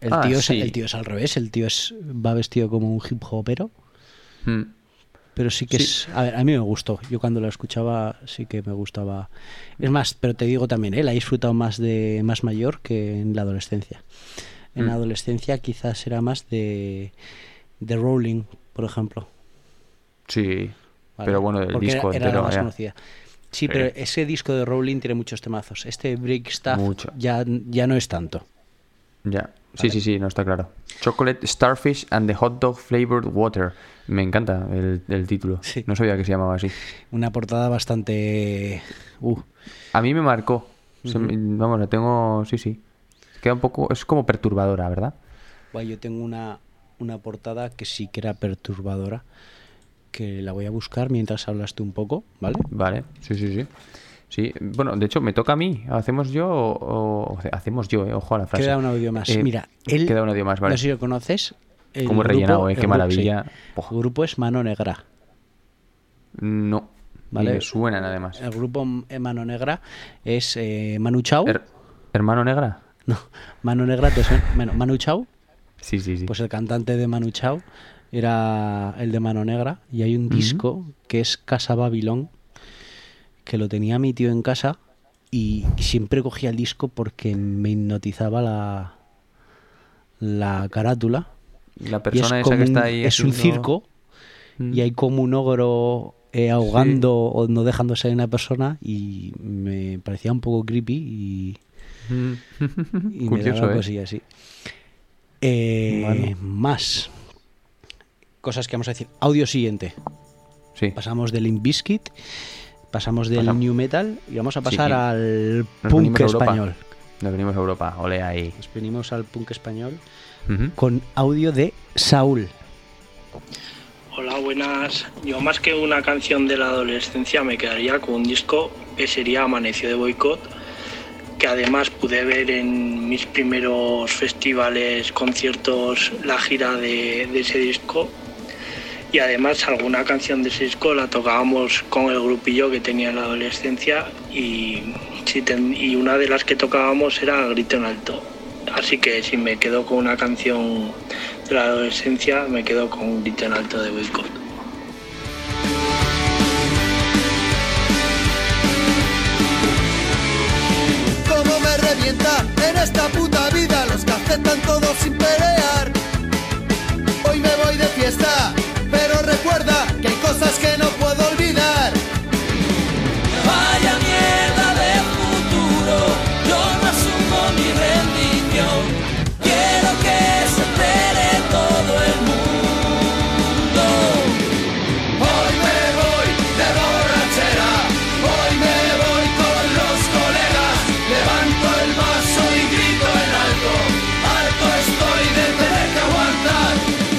El, Ah, tío es, sí. el tío es al revés, el tío es, va vestido como un hip hopero. Mm. Pero sí que Sí. es. A ver, a mí me gustó. Yo cuando lo escuchaba sí que me gustaba. Es más, pero te digo también, ¿eh? la he disfrutado más de más mayor que en la adolescencia. En la Mm. adolescencia quizás era más de. de Rowling, por ejemplo. Sí. ¿vale? Pero bueno, el Porque disco era, la entero. más ya. conocida. Sí, Sí. pero ese disco de Rowling tiene muchos temazos. Este Break Stuff Mucho. ya, ya no es tanto. Ya. Sí, sí, sí, no está claro. Chocolate Starfish and the Hot Dog Flavored Water. Me encanta el, el título. Sí. No sabía que se llamaba así. Una portada bastante. Uh, A mí me marcó. Me- vamos, la tengo. Sí, sí. Queda un poco. Es como perturbadora, ¿verdad? Guay, yo tengo una, una portada que sí que era perturbadora, que la voy a buscar mientras hablas tú un poco, ¿vale? Vale, sí, sí, sí. Sí, bueno, de hecho me toca a mí. ¿Hacemos yo o, o- hacemos yo? eh? Ojo a la frase. Queda un audio más. Eh, Mira, él, Queda un audio más, vale. no sé si lo conoces. el Como he grupo- rellenado, eh, el qué grupo- maravilla. sí. El grupo es Mano Negra. No. Vale. Me suenan además. El grupo M- Mano Negra es eh, Manu Chao. Her- ¿Hermano negra? No, Mano Negra te suena. Bueno, Manu Chao, Sí, sí, sí. pues el cantante de Manu Chao era el de Mano Negra. Y hay un disco que es Casa Babilón, que lo tenía mi tío en casa y siempre cogía el disco porque me hipnotizaba la, la carátula. la persona es, esa que como está un- ahí. es un circo Mm. y hay como un ogro eh, ahogando o no dejando salir una persona y me parecía un poco creepy y, Mm. y me daba ¿eh? cosilla así. Eh, Bueno. Más cosas que vamos a decir. Audio siguiente. Sí. Pasamos del Limp Bizkit, pasamos del New Metal y vamos a pasar al Nos punk venimos a Europa. español. Nos venimos a Europa. Ole ahí. Nos venimos al punk español Ujú. con audio de Saúl. Hola, buenas. Yo más que una canción de la adolescencia me quedaría con un disco que sería Amaneció de Boicot, que además pude ver en mis primeros festivales, conciertos, la gira de, de ese disco. Y además alguna canción de ese disco la tocábamos con el grupillo que tenía en la adolescencia y, una de las que tocábamos era Grito en Alto. Así que si me quedo con una canción de la adolescencia, me quedo con Grito en Alto de revienta en esta puta vida los que aceptan todo sin pelear. Hoy me voy de fiesta, que hay cosas que no puedo olvidar. Vaya mierda de futuro, yo no asumo mi rendición. Quiero que se entere todo el mundo. Hoy me voy de borrachera, hoy me voy con los colegas. Levanto el vaso y grito en alto, harto estoy de tener que aguantar.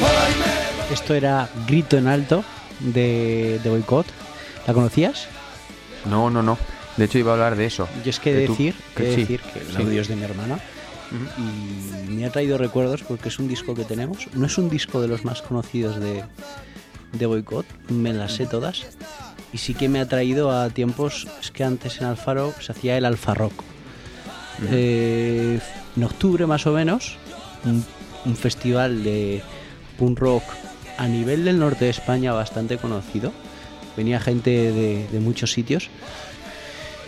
Hoy me Esto era Grito en Alto de, de Boicot. ¿La conocías? No, no, no. De hecho, iba a hablar de eso. Yo es que De decir, que sí, decir que el sí. audio es de mi hermana y me ha traído recuerdos porque es un disco que tenemos. No es un disco de los más conocidos de, de Boicot, me las sé todas. Y sí que me ha traído a tiempos, es que antes en Alfaro se hacía el Alfa Rock. Eh, en octubre más o menos, un, un festival de punk rock a nivel del norte de España bastante conocido. Venía gente de, de muchos sitios.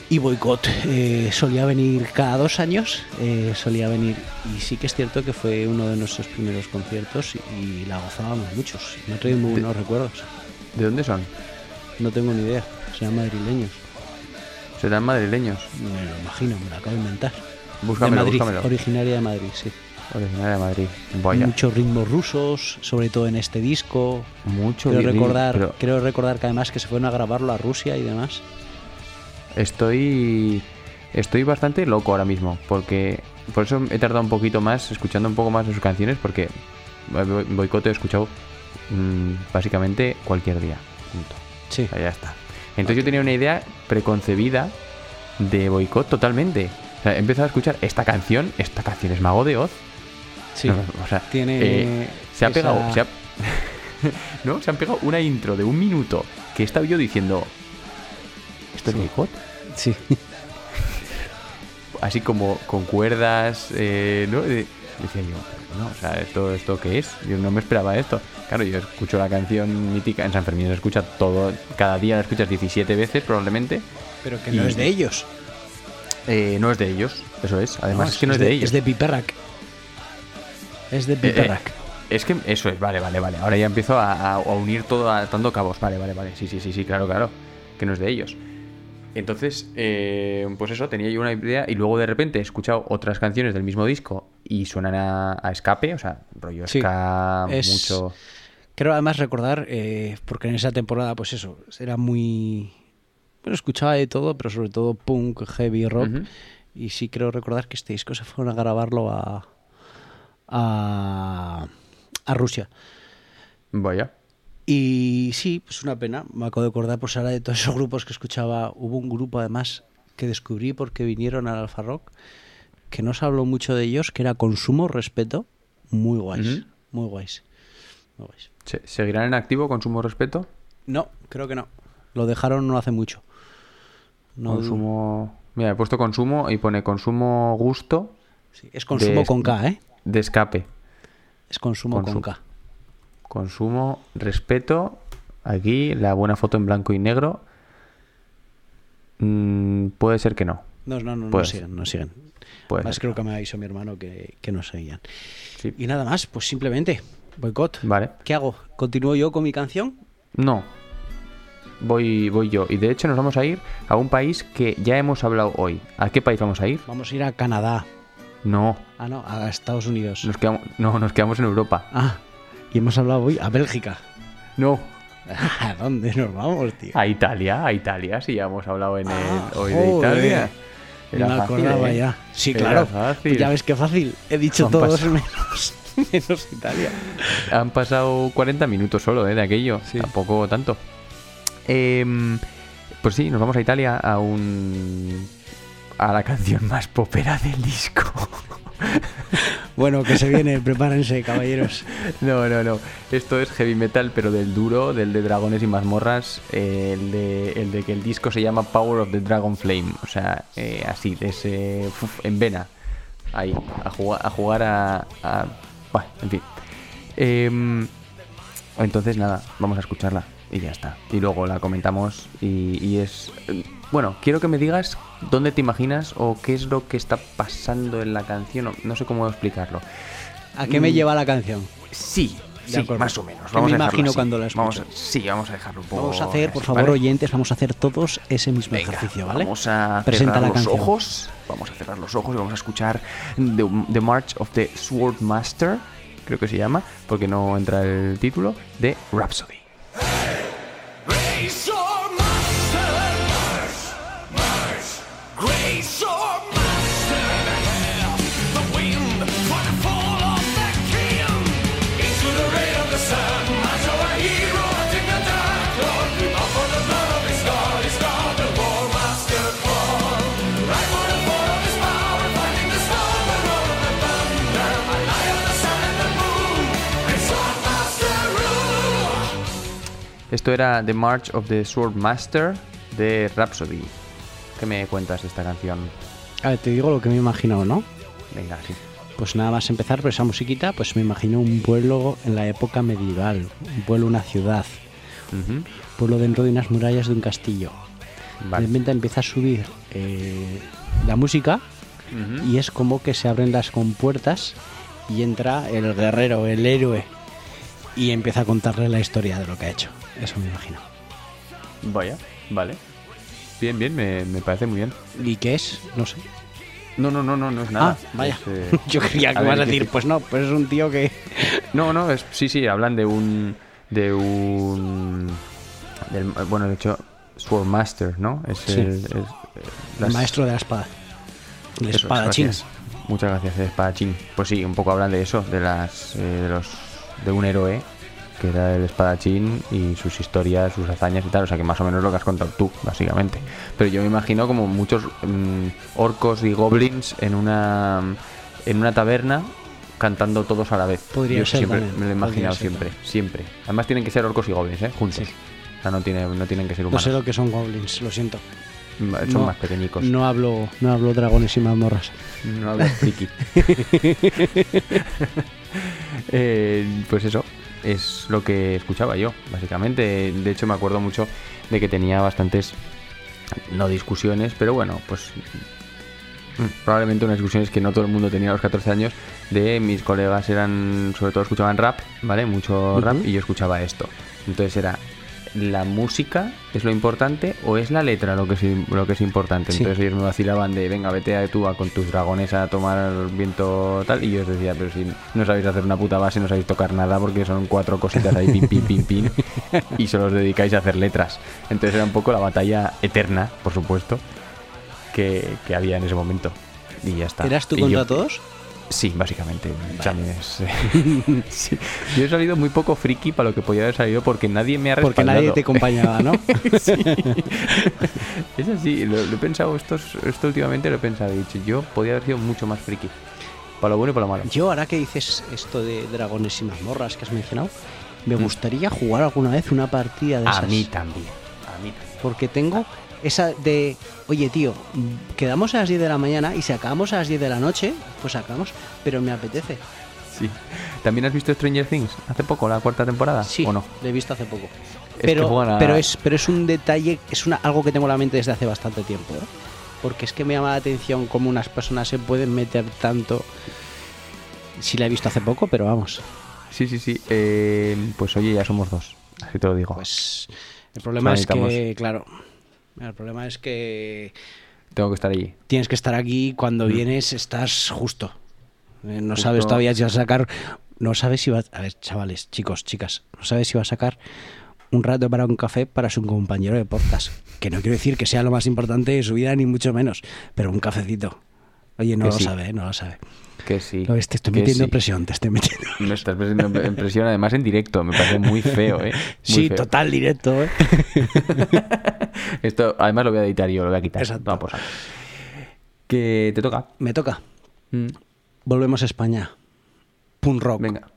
Y Boicot eh, solía venir cada dos años, eh, solía venir. Y sí que es cierto que fue uno de nuestros primeros conciertos y, y la gozábamos muchos. Me ha traído muy buenos recuerdos. ¿De dónde son? No tengo ni idea, serán madrileños. Serán madrileños. Me lo imagino, me lo acabo de inventar. Búscamelo, de Madrid, búscamelo. originaria de Madrid, sí. Originaria de Madrid. Vaya. Muchos ritmos rusos, sobre todo en este disco. Mucho Quiero recordar, pero- quiero recordar que además que se fueron a grabarlo a Rusia y demás. Estoy. Estoy bastante loco ahora mismo. Porque. Por eso he tardado un poquito más, escuchando un poco más de sus canciones. Porque. Bo- Boicot he escuchado. mm, básicamente cualquier día. Punto. Sí. O sea, ya está. Entonces yo tenía una idea preconcebida de boicot totalmente. O sea, he empezado a escuchar esta canción. Esta canción es Mago de Oz. Sí, No, o sea, tiene eh, se ha esa- pegado. Se ha, ¿No? Se han pegado una intro de un minuto que he estado yo diciendo. ¿Esto es boicot? Sí. Así como con cuerdas, eh, ¿no? De- decía yo, bueno, o sea, ¿esto, ¿esto qué es? Yo no me esperaba esto. Claro, yo escucho la canción mítica en San Fermín, se escucha todo, cada día la escuchas 17 veces probablemente. Pero que no Y- es de ellos. Eh, no es de ellos, eso es. Además No, es que no es de, ellos. Es de Piperrack. Es de Eh, eh, Piperrack. es que eso es, vale, vale, vale. Ahora ya empiezo a, a- a unir todo atando cabos. Vale, vale, vale. Sí, sí, sí, sí, claro, claro. Que no es de ellos. Entonces, eh, pues eso, tenía yo una idea y luego de repente he escuchado otras canciones del mismo disco y suenan a, a escape, o sea, rollo Sí, ska, es- mucho... Creo además recordar, eh, porque en esa temporada, pues eso, era muy. Bueno, escuchaba de todo, pero sobre todo punk, heavy rock. Y sí creo recordar que este disco se fueron a grabarlo a. a. a Rusia. Vaya. Y sí, pues una pena. Me acabo de acordar, pues ahora de todos esos grupos que escuchaba. Hubo un grupo además que descubrí porque vinieron al Alfa Rock, que no se habló mucho de ellos, que era Consumo Respeto. Muy guays, muy guays. Muy guays. ¿Se- ¿Seguirán en activo con sumo respeto? No, creo que no. Lo dejaron no hace mucho. No, Consumo... Mira, he puesto consumo y pone consumo gusto. Sí, es consumo de- con K, ¿eh? De escape. Es consumo con Consu- K. Consumo, respeto. Aquí la buena foto en blanco y negro. Mm, puede ser que no. No, no, no, no Puede siguen, no siguen. Puede Más creo que me avisó mi hermano que, que no seguían. Sí. Y nada más, pues simplemente, boicot. Vale. ¿Qué hago? ¿Continúo yo con mi canción? No. Voy, voy yo. Y de hecho nos vamos a ir a un país que ya hemos hablado hoy. ¿A qué país vamos a ir? Vamos a ir a Canadá. No. Ah, no, a Estados Unidos. Nos quedamos, no, nos quedamos en Europa. Ah, y hemos hablado hoy a Bélgica. No. ¿A dónde nos vamos, tío? A Italia, a Italia, sí, ya hemos hablado en el, hoy de Ah. Italia. Era me fácil, acordaba ¿eh? ya. Sí, Era claro. fácil. Pues ya ves qué fácil. He dicho Han todos pasado- menos, menos Italia. Han pasado 40 minutos solo ¿eh? de aquello. Tampoco tanto. Em, pues sí, nos vamos a Italia a un. A la canción más popera del disco. Bueno, que se viene, prepárense, caballeros. No, no, no. Esto es heavy metal, pero del duro, del de dragones y mazmorras. eh, el, de, el de que el disco se llama Power of the Dragon Flame. O sea, eh, así, de ese. uf, en vena. Ahí, a jugar a. Jugar a, a- Bueno, en fin. Em, entonces, nada, vamos a escucharla y ya está. Y luego la comentamos y, y es. Bueno, quiero que me digas dónde te imaginas o qué es lo que está pasando en la canción. No sé cómo explicarlo. ¿A qué me Mm, lleva la canción? Sí, sí, más o menos. ¿Qué Vamos me a imagino así. cuando la Vamos escucho? a- sí, vamos a dejarlo un poco. Vamos a hacer, por así, favor, ¿vale? oyentes, vamos a hacer todos ese mismo Venga, ejercicio, ¿vale? Vamos a Presenta cerrar la los canción. ojos. Vamos a cerrar los ojos y vamos a escuchar The, The March of the Sword Master, creo que se llama, porque no entra el título, de Rhapsody. Esto era The March of the Sword Master de Rhapsody. ¿Qué me cuentas de esta canción? A ver, te digo lo que me he imaginado, ¿no? Venga, sí. Pues nada más empezar por esa musiquita, pues me imagino un pueblo en la época medieval, un pueblo, una ciudad, un pueblo dentro de unas murallas de un castillo. Vale. De repente empieza a subir eh, la música y es como que se abren las compuertas y entra el guerrero, el héroe, y empieza a contarle la historia de lo que ha hecho. Eso me imagino. Vaya, vale. Bien, bien, me, me parece muy bien. ¿Y qué es? No sé. No, no, no, no, no es nada. Ah, vaya. Es, eh, Yo creía que ibas a ¿qué decir, pues no, pues es un tío que... No, no, es, sí, sí, hablan de un. De un. del- bueno, de hecho, Sword Master, ¿no? Es Sí. el, es, El maestro de la espada. El Eso, espadachín. gracias. Muchas gracias, el espadachín. Pues sí, un poco hablan de eso, de las. eh, de los. de un héroe que era el espadachín y sus historias, sus hazañas y tal. O sea que más o menos lo que has contado tú, básicamente. Pero yo me imagino como muchos mm, orcos y goblins en una. en una taberna cantando todos a la vez. Podría yo ser siempre también, me lo he imaginado siempre, siempre. Además tienen que ser orcos y goblins, ¿eh? Juntos. O sea, no, tiene, no tienen que ser No humanos. sé lo que son goblins, lo siento. Son No, más pequeñicos. No hablo, no hablo dragones y mazmorras. No hablas friki. Eh, pues eso, es lo que escuchaba yo, básicamente. De hecho, me acuerdo mucho de que tenía bastantes, no discusiones, pero bueno, pues mm, probablemente unas discusiones que no todo el mundo tenía a los 14 años. De mis colegas eran, sobre todo escuchaban rap, ¿vale? Mucho rap, y yo escuchaba esto. Entonces era. ¿La música es lo importante o es la letra lo que es, lo que es importante? Sí. Entonces ellos me vacilaban de, venga, vete a tú a con tus dragones a tomar viento tal. Y yo os decía, pero si no sabéis hacer una puta base, no sabéis tocar nada porque son cuatro cositas ahí, pim, pim, pim, pim. y solo os dedicáis a hacer letras. Entonces era un poco la batalla eterna, por supuesto, que, que había en ese momento. Y ya está. ¿Eras tú Y contra yo- todos? Sí, básicamente. Sí. Yo he salido muy poco friki para lo que podía haber salido porque nadie me ha respaldado. Porque nadie te acompañaba, ¿no? Sí. Es así, lo, lo he pensado, estos, esto últimamente lo he pensado, he dicho, yo podía haber sido mucho más friki. Para lo bueno y para lo malo. Yo, ahora que dices esto de dragones y mazmorras que has mencionado, me gustaría jugar alguna vez una partida de Mm. A esas. mí también. A mí también. Porque tengo esa de, oye tío, quedamos a las 10 de la mañana y si acabamos a las 10 de la noche, pues acabamos, pero me apetece. Sí. ¿También has visto Stranger Things hace poco, la cuarta temporada? Sí, ¿O no? he visto hace poco. Es pero, a- pero, es, pero es un detalle, es una, algo que tengo en la mente desde hace bastante tiempo. ¿eh? Porque es que me llama la atención cómo unas personas se pueden meter tanto. Sí la he visto hace poco, pero vamos. Sí, sí, sí. Eh, pues oye, ya somos dos. Así te lo digo. Pues el problema es que, claro, el problema es que Tengo que estar allí. tienes que estar aquí cuando vienes, estás justo. Eh, no Justo. sabes todavía si vas a sacar. No sabes si vas. A ver, chavales, chicos, chicas. No sabes si vas a sacar un rato para un café para su compañero de podcast. Que no quiero decir que sea lo más importante de su vida, ni mucho menos. Pero un cafecito. Oye, no Que lo sí. sabe, no lo sabe. Que sí. Ves, te estoy que metiendo sí. presión, te estoy metiendo. Me estás metiendo en presión, además en directo. Me parece muy feo, ¿eh? Muy sí, feo. total directo, ¿eh? Esto, además lo voy a editar yo, lo voy a quitar. Exacto. Vamos a Que te toca. Me toca. Mm. Volvemos a España. Punk rock. Venga.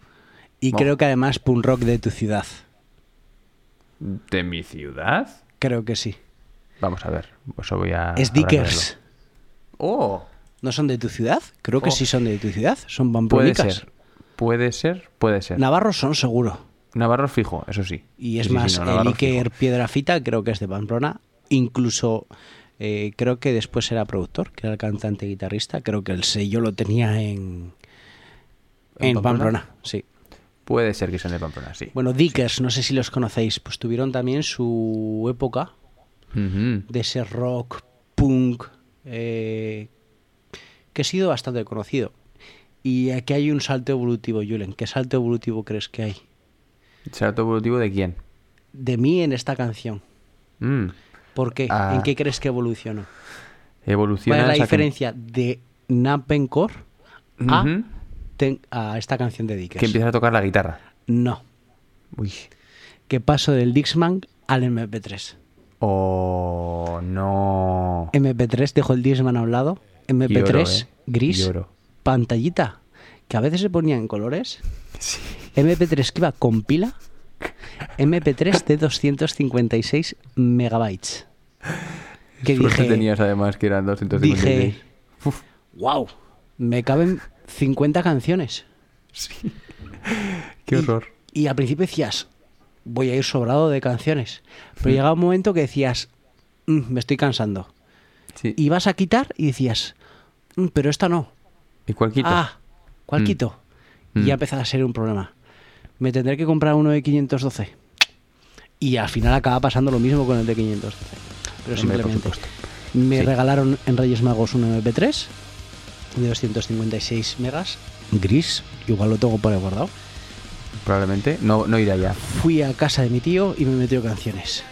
Y Vamos. creo que además punk rock de tu ciudad. ¿De mi ciudad? Creo que sí. Vamos a ver. Eso voy a. es Dickers. ¡Oh! ¿No son de tu ciudad? Creo que Oh. sí son de tu ciudad. Son Puede pamplonicas. ser. Puede ser, puede ser. Navarros son seguro. Navarro fijo, eso sí. Y es Sí, más, sí, no, el Navarro Iker fijo. Piedrafita creo que es de Pamplona. Incluso eh, creo que después era productor, que era el cantante y guitarrista. Creo que el sello lo tenía en, ¿En en Pamplona? Pamplona? Sí. Puede ser que sean de Pamplona, sí. Bueno, Dickers, no sé si los conocéis, pues tuvieron también su época de ese rock, punk, eh, que ha sido bastante conocido. Y aquí hay un salto evolutivo, Julen. ¿Qué salto evolutivo crees que hay? ¿Salto evolutivo de quién? De mí en esta canción. Mm. ¿Por qué? Ah. ¿En qué crees que evolucionó? Evoluciona. ¿Cuál es la can- diferencia de Napencore a, Ujú. ten- a esta canción de Dickers? Que empiezas a tocar la guitarra. No. Uy. Que paso del Dixman al MP3. Oh, no. MP3, dejo el Dixman a un lado. MP3, Lloro, eh. gris, Lloro. pantallita, que a veces se ponía en colores. MP3 que iba con pila. MP3 de 256 megabytes. Que dije, tenías además que eran 256. dije, wow, me caben 50 canciones. Qué Y- horror. Y al principio decías, voy a ir sobrado de canciones. Pero llegaba un momento que decías, "Mm, me estoy cansando. Sí. Y vas a quitar y decías, "Mm, pero esta no. ¿Y cuál quito? Ah, ¿cuál Mm. quito? Mm. Y ya empezaba a ser un problema. Me tendré que comprar uno de 512. Y al final acaba pasando lo mismo con el de 512. Pero simplemente me Sí. regalaron en Reyes Magos un MP3 de 256 megas, gris, igual lo tengo por ahí guardado. Probablemente. No, no irá ya. Fui a casa de mi tío y me metió canciones.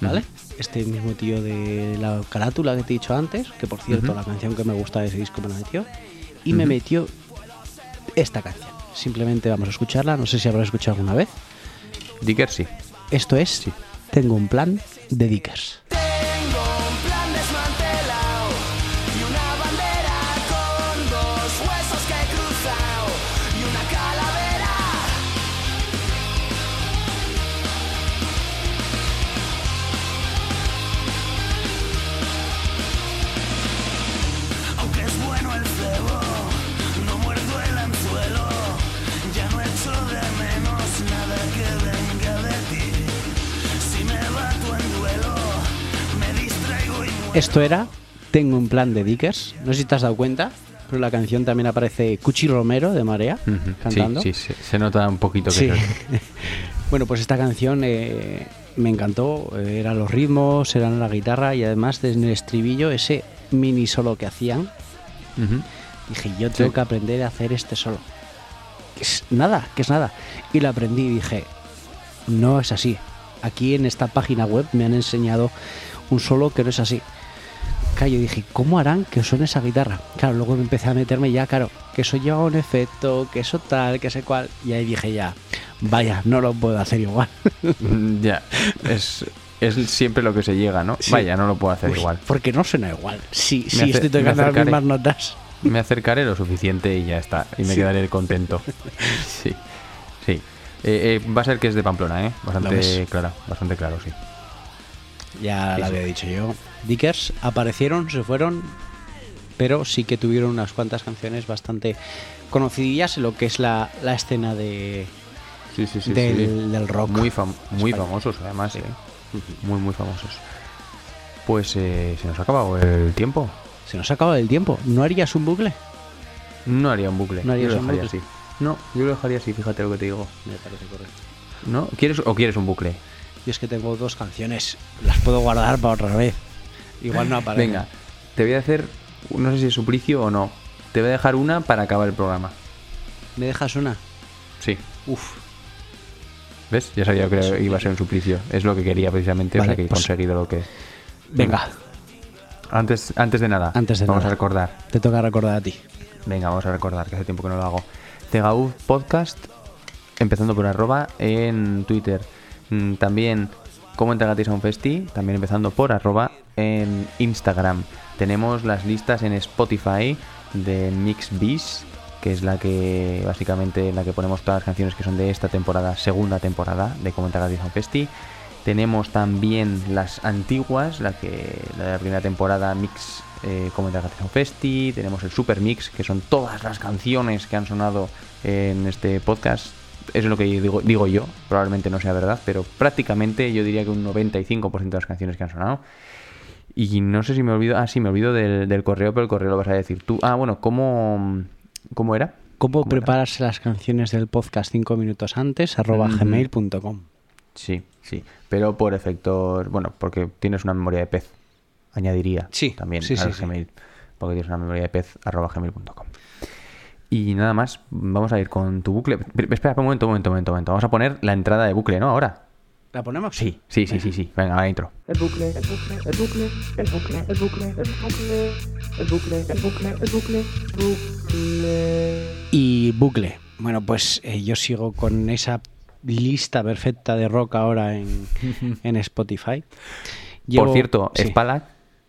¿Vale? Ujú. Este mismo tío de la carátula que te he dicho antes, que por cierto la canción que me gusta de ese disco me la metió, y me metió esta canción. Simplemente vamos a escucharla, no sé si habrás escuchado alguna vez. Dickers sí. Esto es Tengo un plan de Dickers. Esto era Tengo un plan de Dickers. No sé si te has dado cuenta, pero la canción también aparece Cuchi Romero de Marea cantando. Sí, sí, se, nota un poquito que Sí. bueno, pues esta canción eh, me encantó. eran los ritmos, eran la guitarra y además en el estribillo ese mini solo que hacían. Dije, yo tengo Sí. que aprender a hacer este solo. Que es nada, que es nada. Y lo aprendí y dije, no es así. Aquí en esta página web me han enseñado un solo que no es así. Claro, yo dije, ¿cómo harán que suene esa guitarra? Claro, luego me empecé a meterme ya, claro, que eso lleva un efecto, que eso tal, que sé cuál. Y ahí dije ya, vaya, no lo puedo hacer igual. Ya, es, es siempre lo que se llega, ¿no? Sí. Vaya, no lo puedo hacer Uy, igual. Porque no suena igual. Sí, Me sí, estoy tocando las mismas notas. Me acercaré lo suficiente y ya está. Y me Sí. quedaré contento. Sí, sí. Eh, eh, va a ser que es de Pamplona, ¿eh? ¿Lo Bastante claro, bastante claro, sí. Ya Sí, lo sí. había dicho yo. Dickers aparecieron, se fueron, pero sí que tuvieron unas cuantas canciones bastante conocidillas en lo que es la, la escena de Sí, del, rock. Muy, fam- muy famosos, además, ¿eh? Muy, muy famosos. Pues eh, se nos ha acabado el tiempo. Se nos ha acabado el tiempo. ¿No harías un bucle? No haría un bucle. No harías yo lo un dejaría bucle. así. No, yo lo dejaría así, fíjate lo que te digo. Me parece correcto. ¿No? ¿Quieres o quieres un bucle? Y es que tengo dos canciones, las puedo guardar para otra vez. Igual no aparece. Venga, te voy a hacer, no sé si es suplicio o no. Te voy a dejar una para acabar el programa. ¿Me dejas una? Sí. Uf. ¿Ves? Ya sabía que iba a ser un suplicio. Es lo que quería precisamente, o Vale, sea que he pues- conseguido lo que... Venga, Antes, antes de nada, Antes de vamos nada. a recordar. te toca recordar a ti. Venga, vamos a recordar, que hace tiempo que no lo hago. Cegaú Podcast, empezando por arroba en Twitter. Mm, También, como entregatis a festi, también empezando por arroba en Instagram. Tenemos las listas en Spotify de Mix Beast, que es la que básicamente la que ponemos todas las canciones que son de esta temporada, segunda temporada de Como entregatis a festi. Tenemos también las antiguas, la que la de la primera temporada Mix eh, como entregatis a un festi. Tenemos el Super Mix, que son todas las canciones que han sonado en este podcast. Es lo que digo, digo yo, probablemente no sea verdad, pero prácticamente yo diría que un 95% de las canciones que han sonado. Y no sé si me olvido. Ah, sí, me olvido del, del correo, pero el correo lo vas a decir tú. Ah, bueno, ¿cómo, cómo era? ¿Cómo, prepararse las canciones del podcast cinco minutos antes? arroba gmail.com. Sí, sí. Pero por efectos. Bueno, porque tienes una memoria de pez. Añadiría Sí, también sí, al sí, sí. Gmail. Porque tienes una memoria de pez arroba gmail.com. Y nada más, vamos a ir con tu bucle. Pero, Espera, un momento, un momento, un momento, un momento. Vamos a poner la entrada de bucle, ¿no? Ahora. ¿La ponemos? Sí, sí, sí, sí, sí. Venga, la intro. El bucle, el bucle, el bucle, el bucle, el bucle, el bucle, el bucle, el bucle, el bucle, bucle. Y bucle. Bueno, pues eh, yo sigo con esa lista perfecta de rock ahora en, en Spotify. Llevo- Por cierto, sí. Spalak,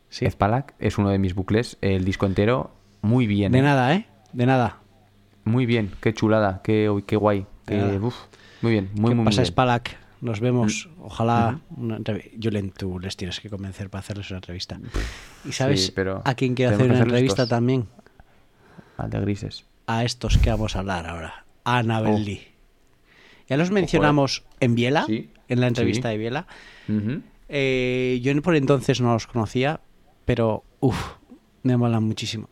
Sí. Spalak es uno de mis bucles. El disco entero, muy bien. De ¿eh? nada, ¿eh? De nada. Muy bien, qué chulada, qué, qué guay. Qué- uf, muy bien, muy, ¿Qué muy, muy pasa, bien. Spalak? Nos vemos. Ojalá. una Julen, tú les tienes que convencer para hacerles una entrevista. ¿Y sabes Sí, pero a quién quiero hacer una entrevista también? Al de grises. A estos que vamos a hablar ahora. A Annabel Oh. Lee. Ya los mencionamos en Biela, Sí, en la entrevista sí. de Biela. Eh, yo por entonces no los conocía, pero uff, me molan muchísimo.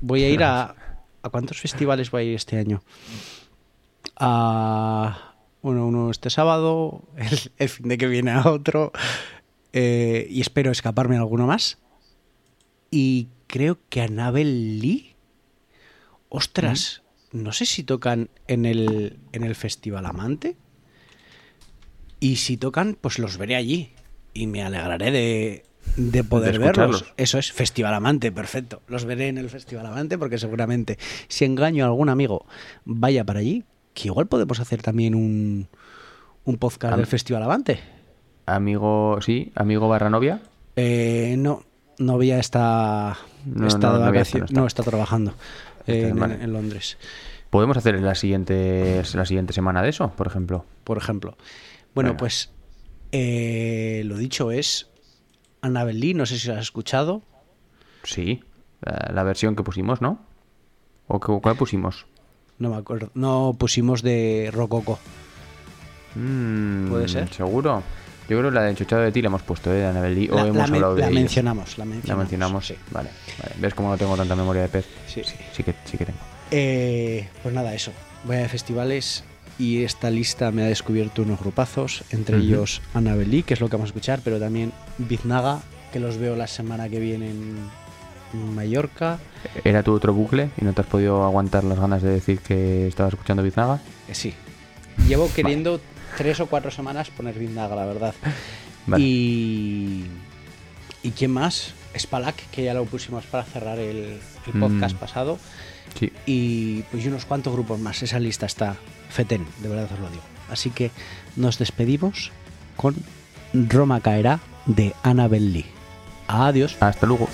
Voy a ir a. ¿A cuántos festivales voy a ir este año? A. Uno, uno este sábado, el, el fin de que viene a otro. eh, y espero escaparme a alguno más. Y creo que Anabel Lee. Ostras, no sé si tocan en el, en el Festival Amante. Y si tocan, pues los veré allí. Y me alegraré de, de poder De verlos. Eso es, Festival Amante, perfecto. Los veré en el Festival Amante porque seguramente si engaño a algún amigo vaya para allí, que igual podemos hacer también un, un podcast Am- del Festival Amante. Amigo, sí, amigo barra novia. Eh, no, novia está, No, está no, de novia vacaciones, está, no no está. está trabajando Está en en, Madrid. en Londres, Podemos hacer la siguiente, la siguiente semana de eso, por ejemplo. por ejemplo. Bueno, Venga. pues eh, lo dicho es Annabel Lee, no sé si lo has escuchado. Sí, la, la versión que pusimos, ¿no? ¿O qué- cuál pusimos? No me acuerdo. No pusimos de Rococo. Mm, ¿Puede ser? ¿Seguro? Yo creo que la de Enchuchado de ti la hemos puesto, ¿eh? De Annabelle Lee, o La, hemos la hablado de la ella. mencionamos, la mencionamos. La mencionamos, sí. Vale, vale. ¿Ves cómo no tengo tanta memoria de pez? Sí, sí. Sí que, sí que tengo. Eh, pues nada, eso. Voy a festivales y esta lista me ha descubierto unos grupazos, entre Ujú. ellos Annabelle, que es lo que vamos a escuchar, pero también Biznaga, que los veo la semana que viene en Mallorca. ¿Era tu otro bucle y no te has podido aguantar las ganas de decir que estabas escuchando Biznaga? Eh, sí. Llevo queriendo tres o cuatro semanas poner Biznaga, la verdad. Vale. Y. ¿Y quién más? Spalak, que ya lo pusimos para cerrar el, el podcast Mm. pasado. Sí. Y pues y unos cuantos grupos más. Esa lista está fetén, de verdad os lo digo. Así que nos despedimos con Roma caerá de Annabelle Lee. Adiós. Hasta luego.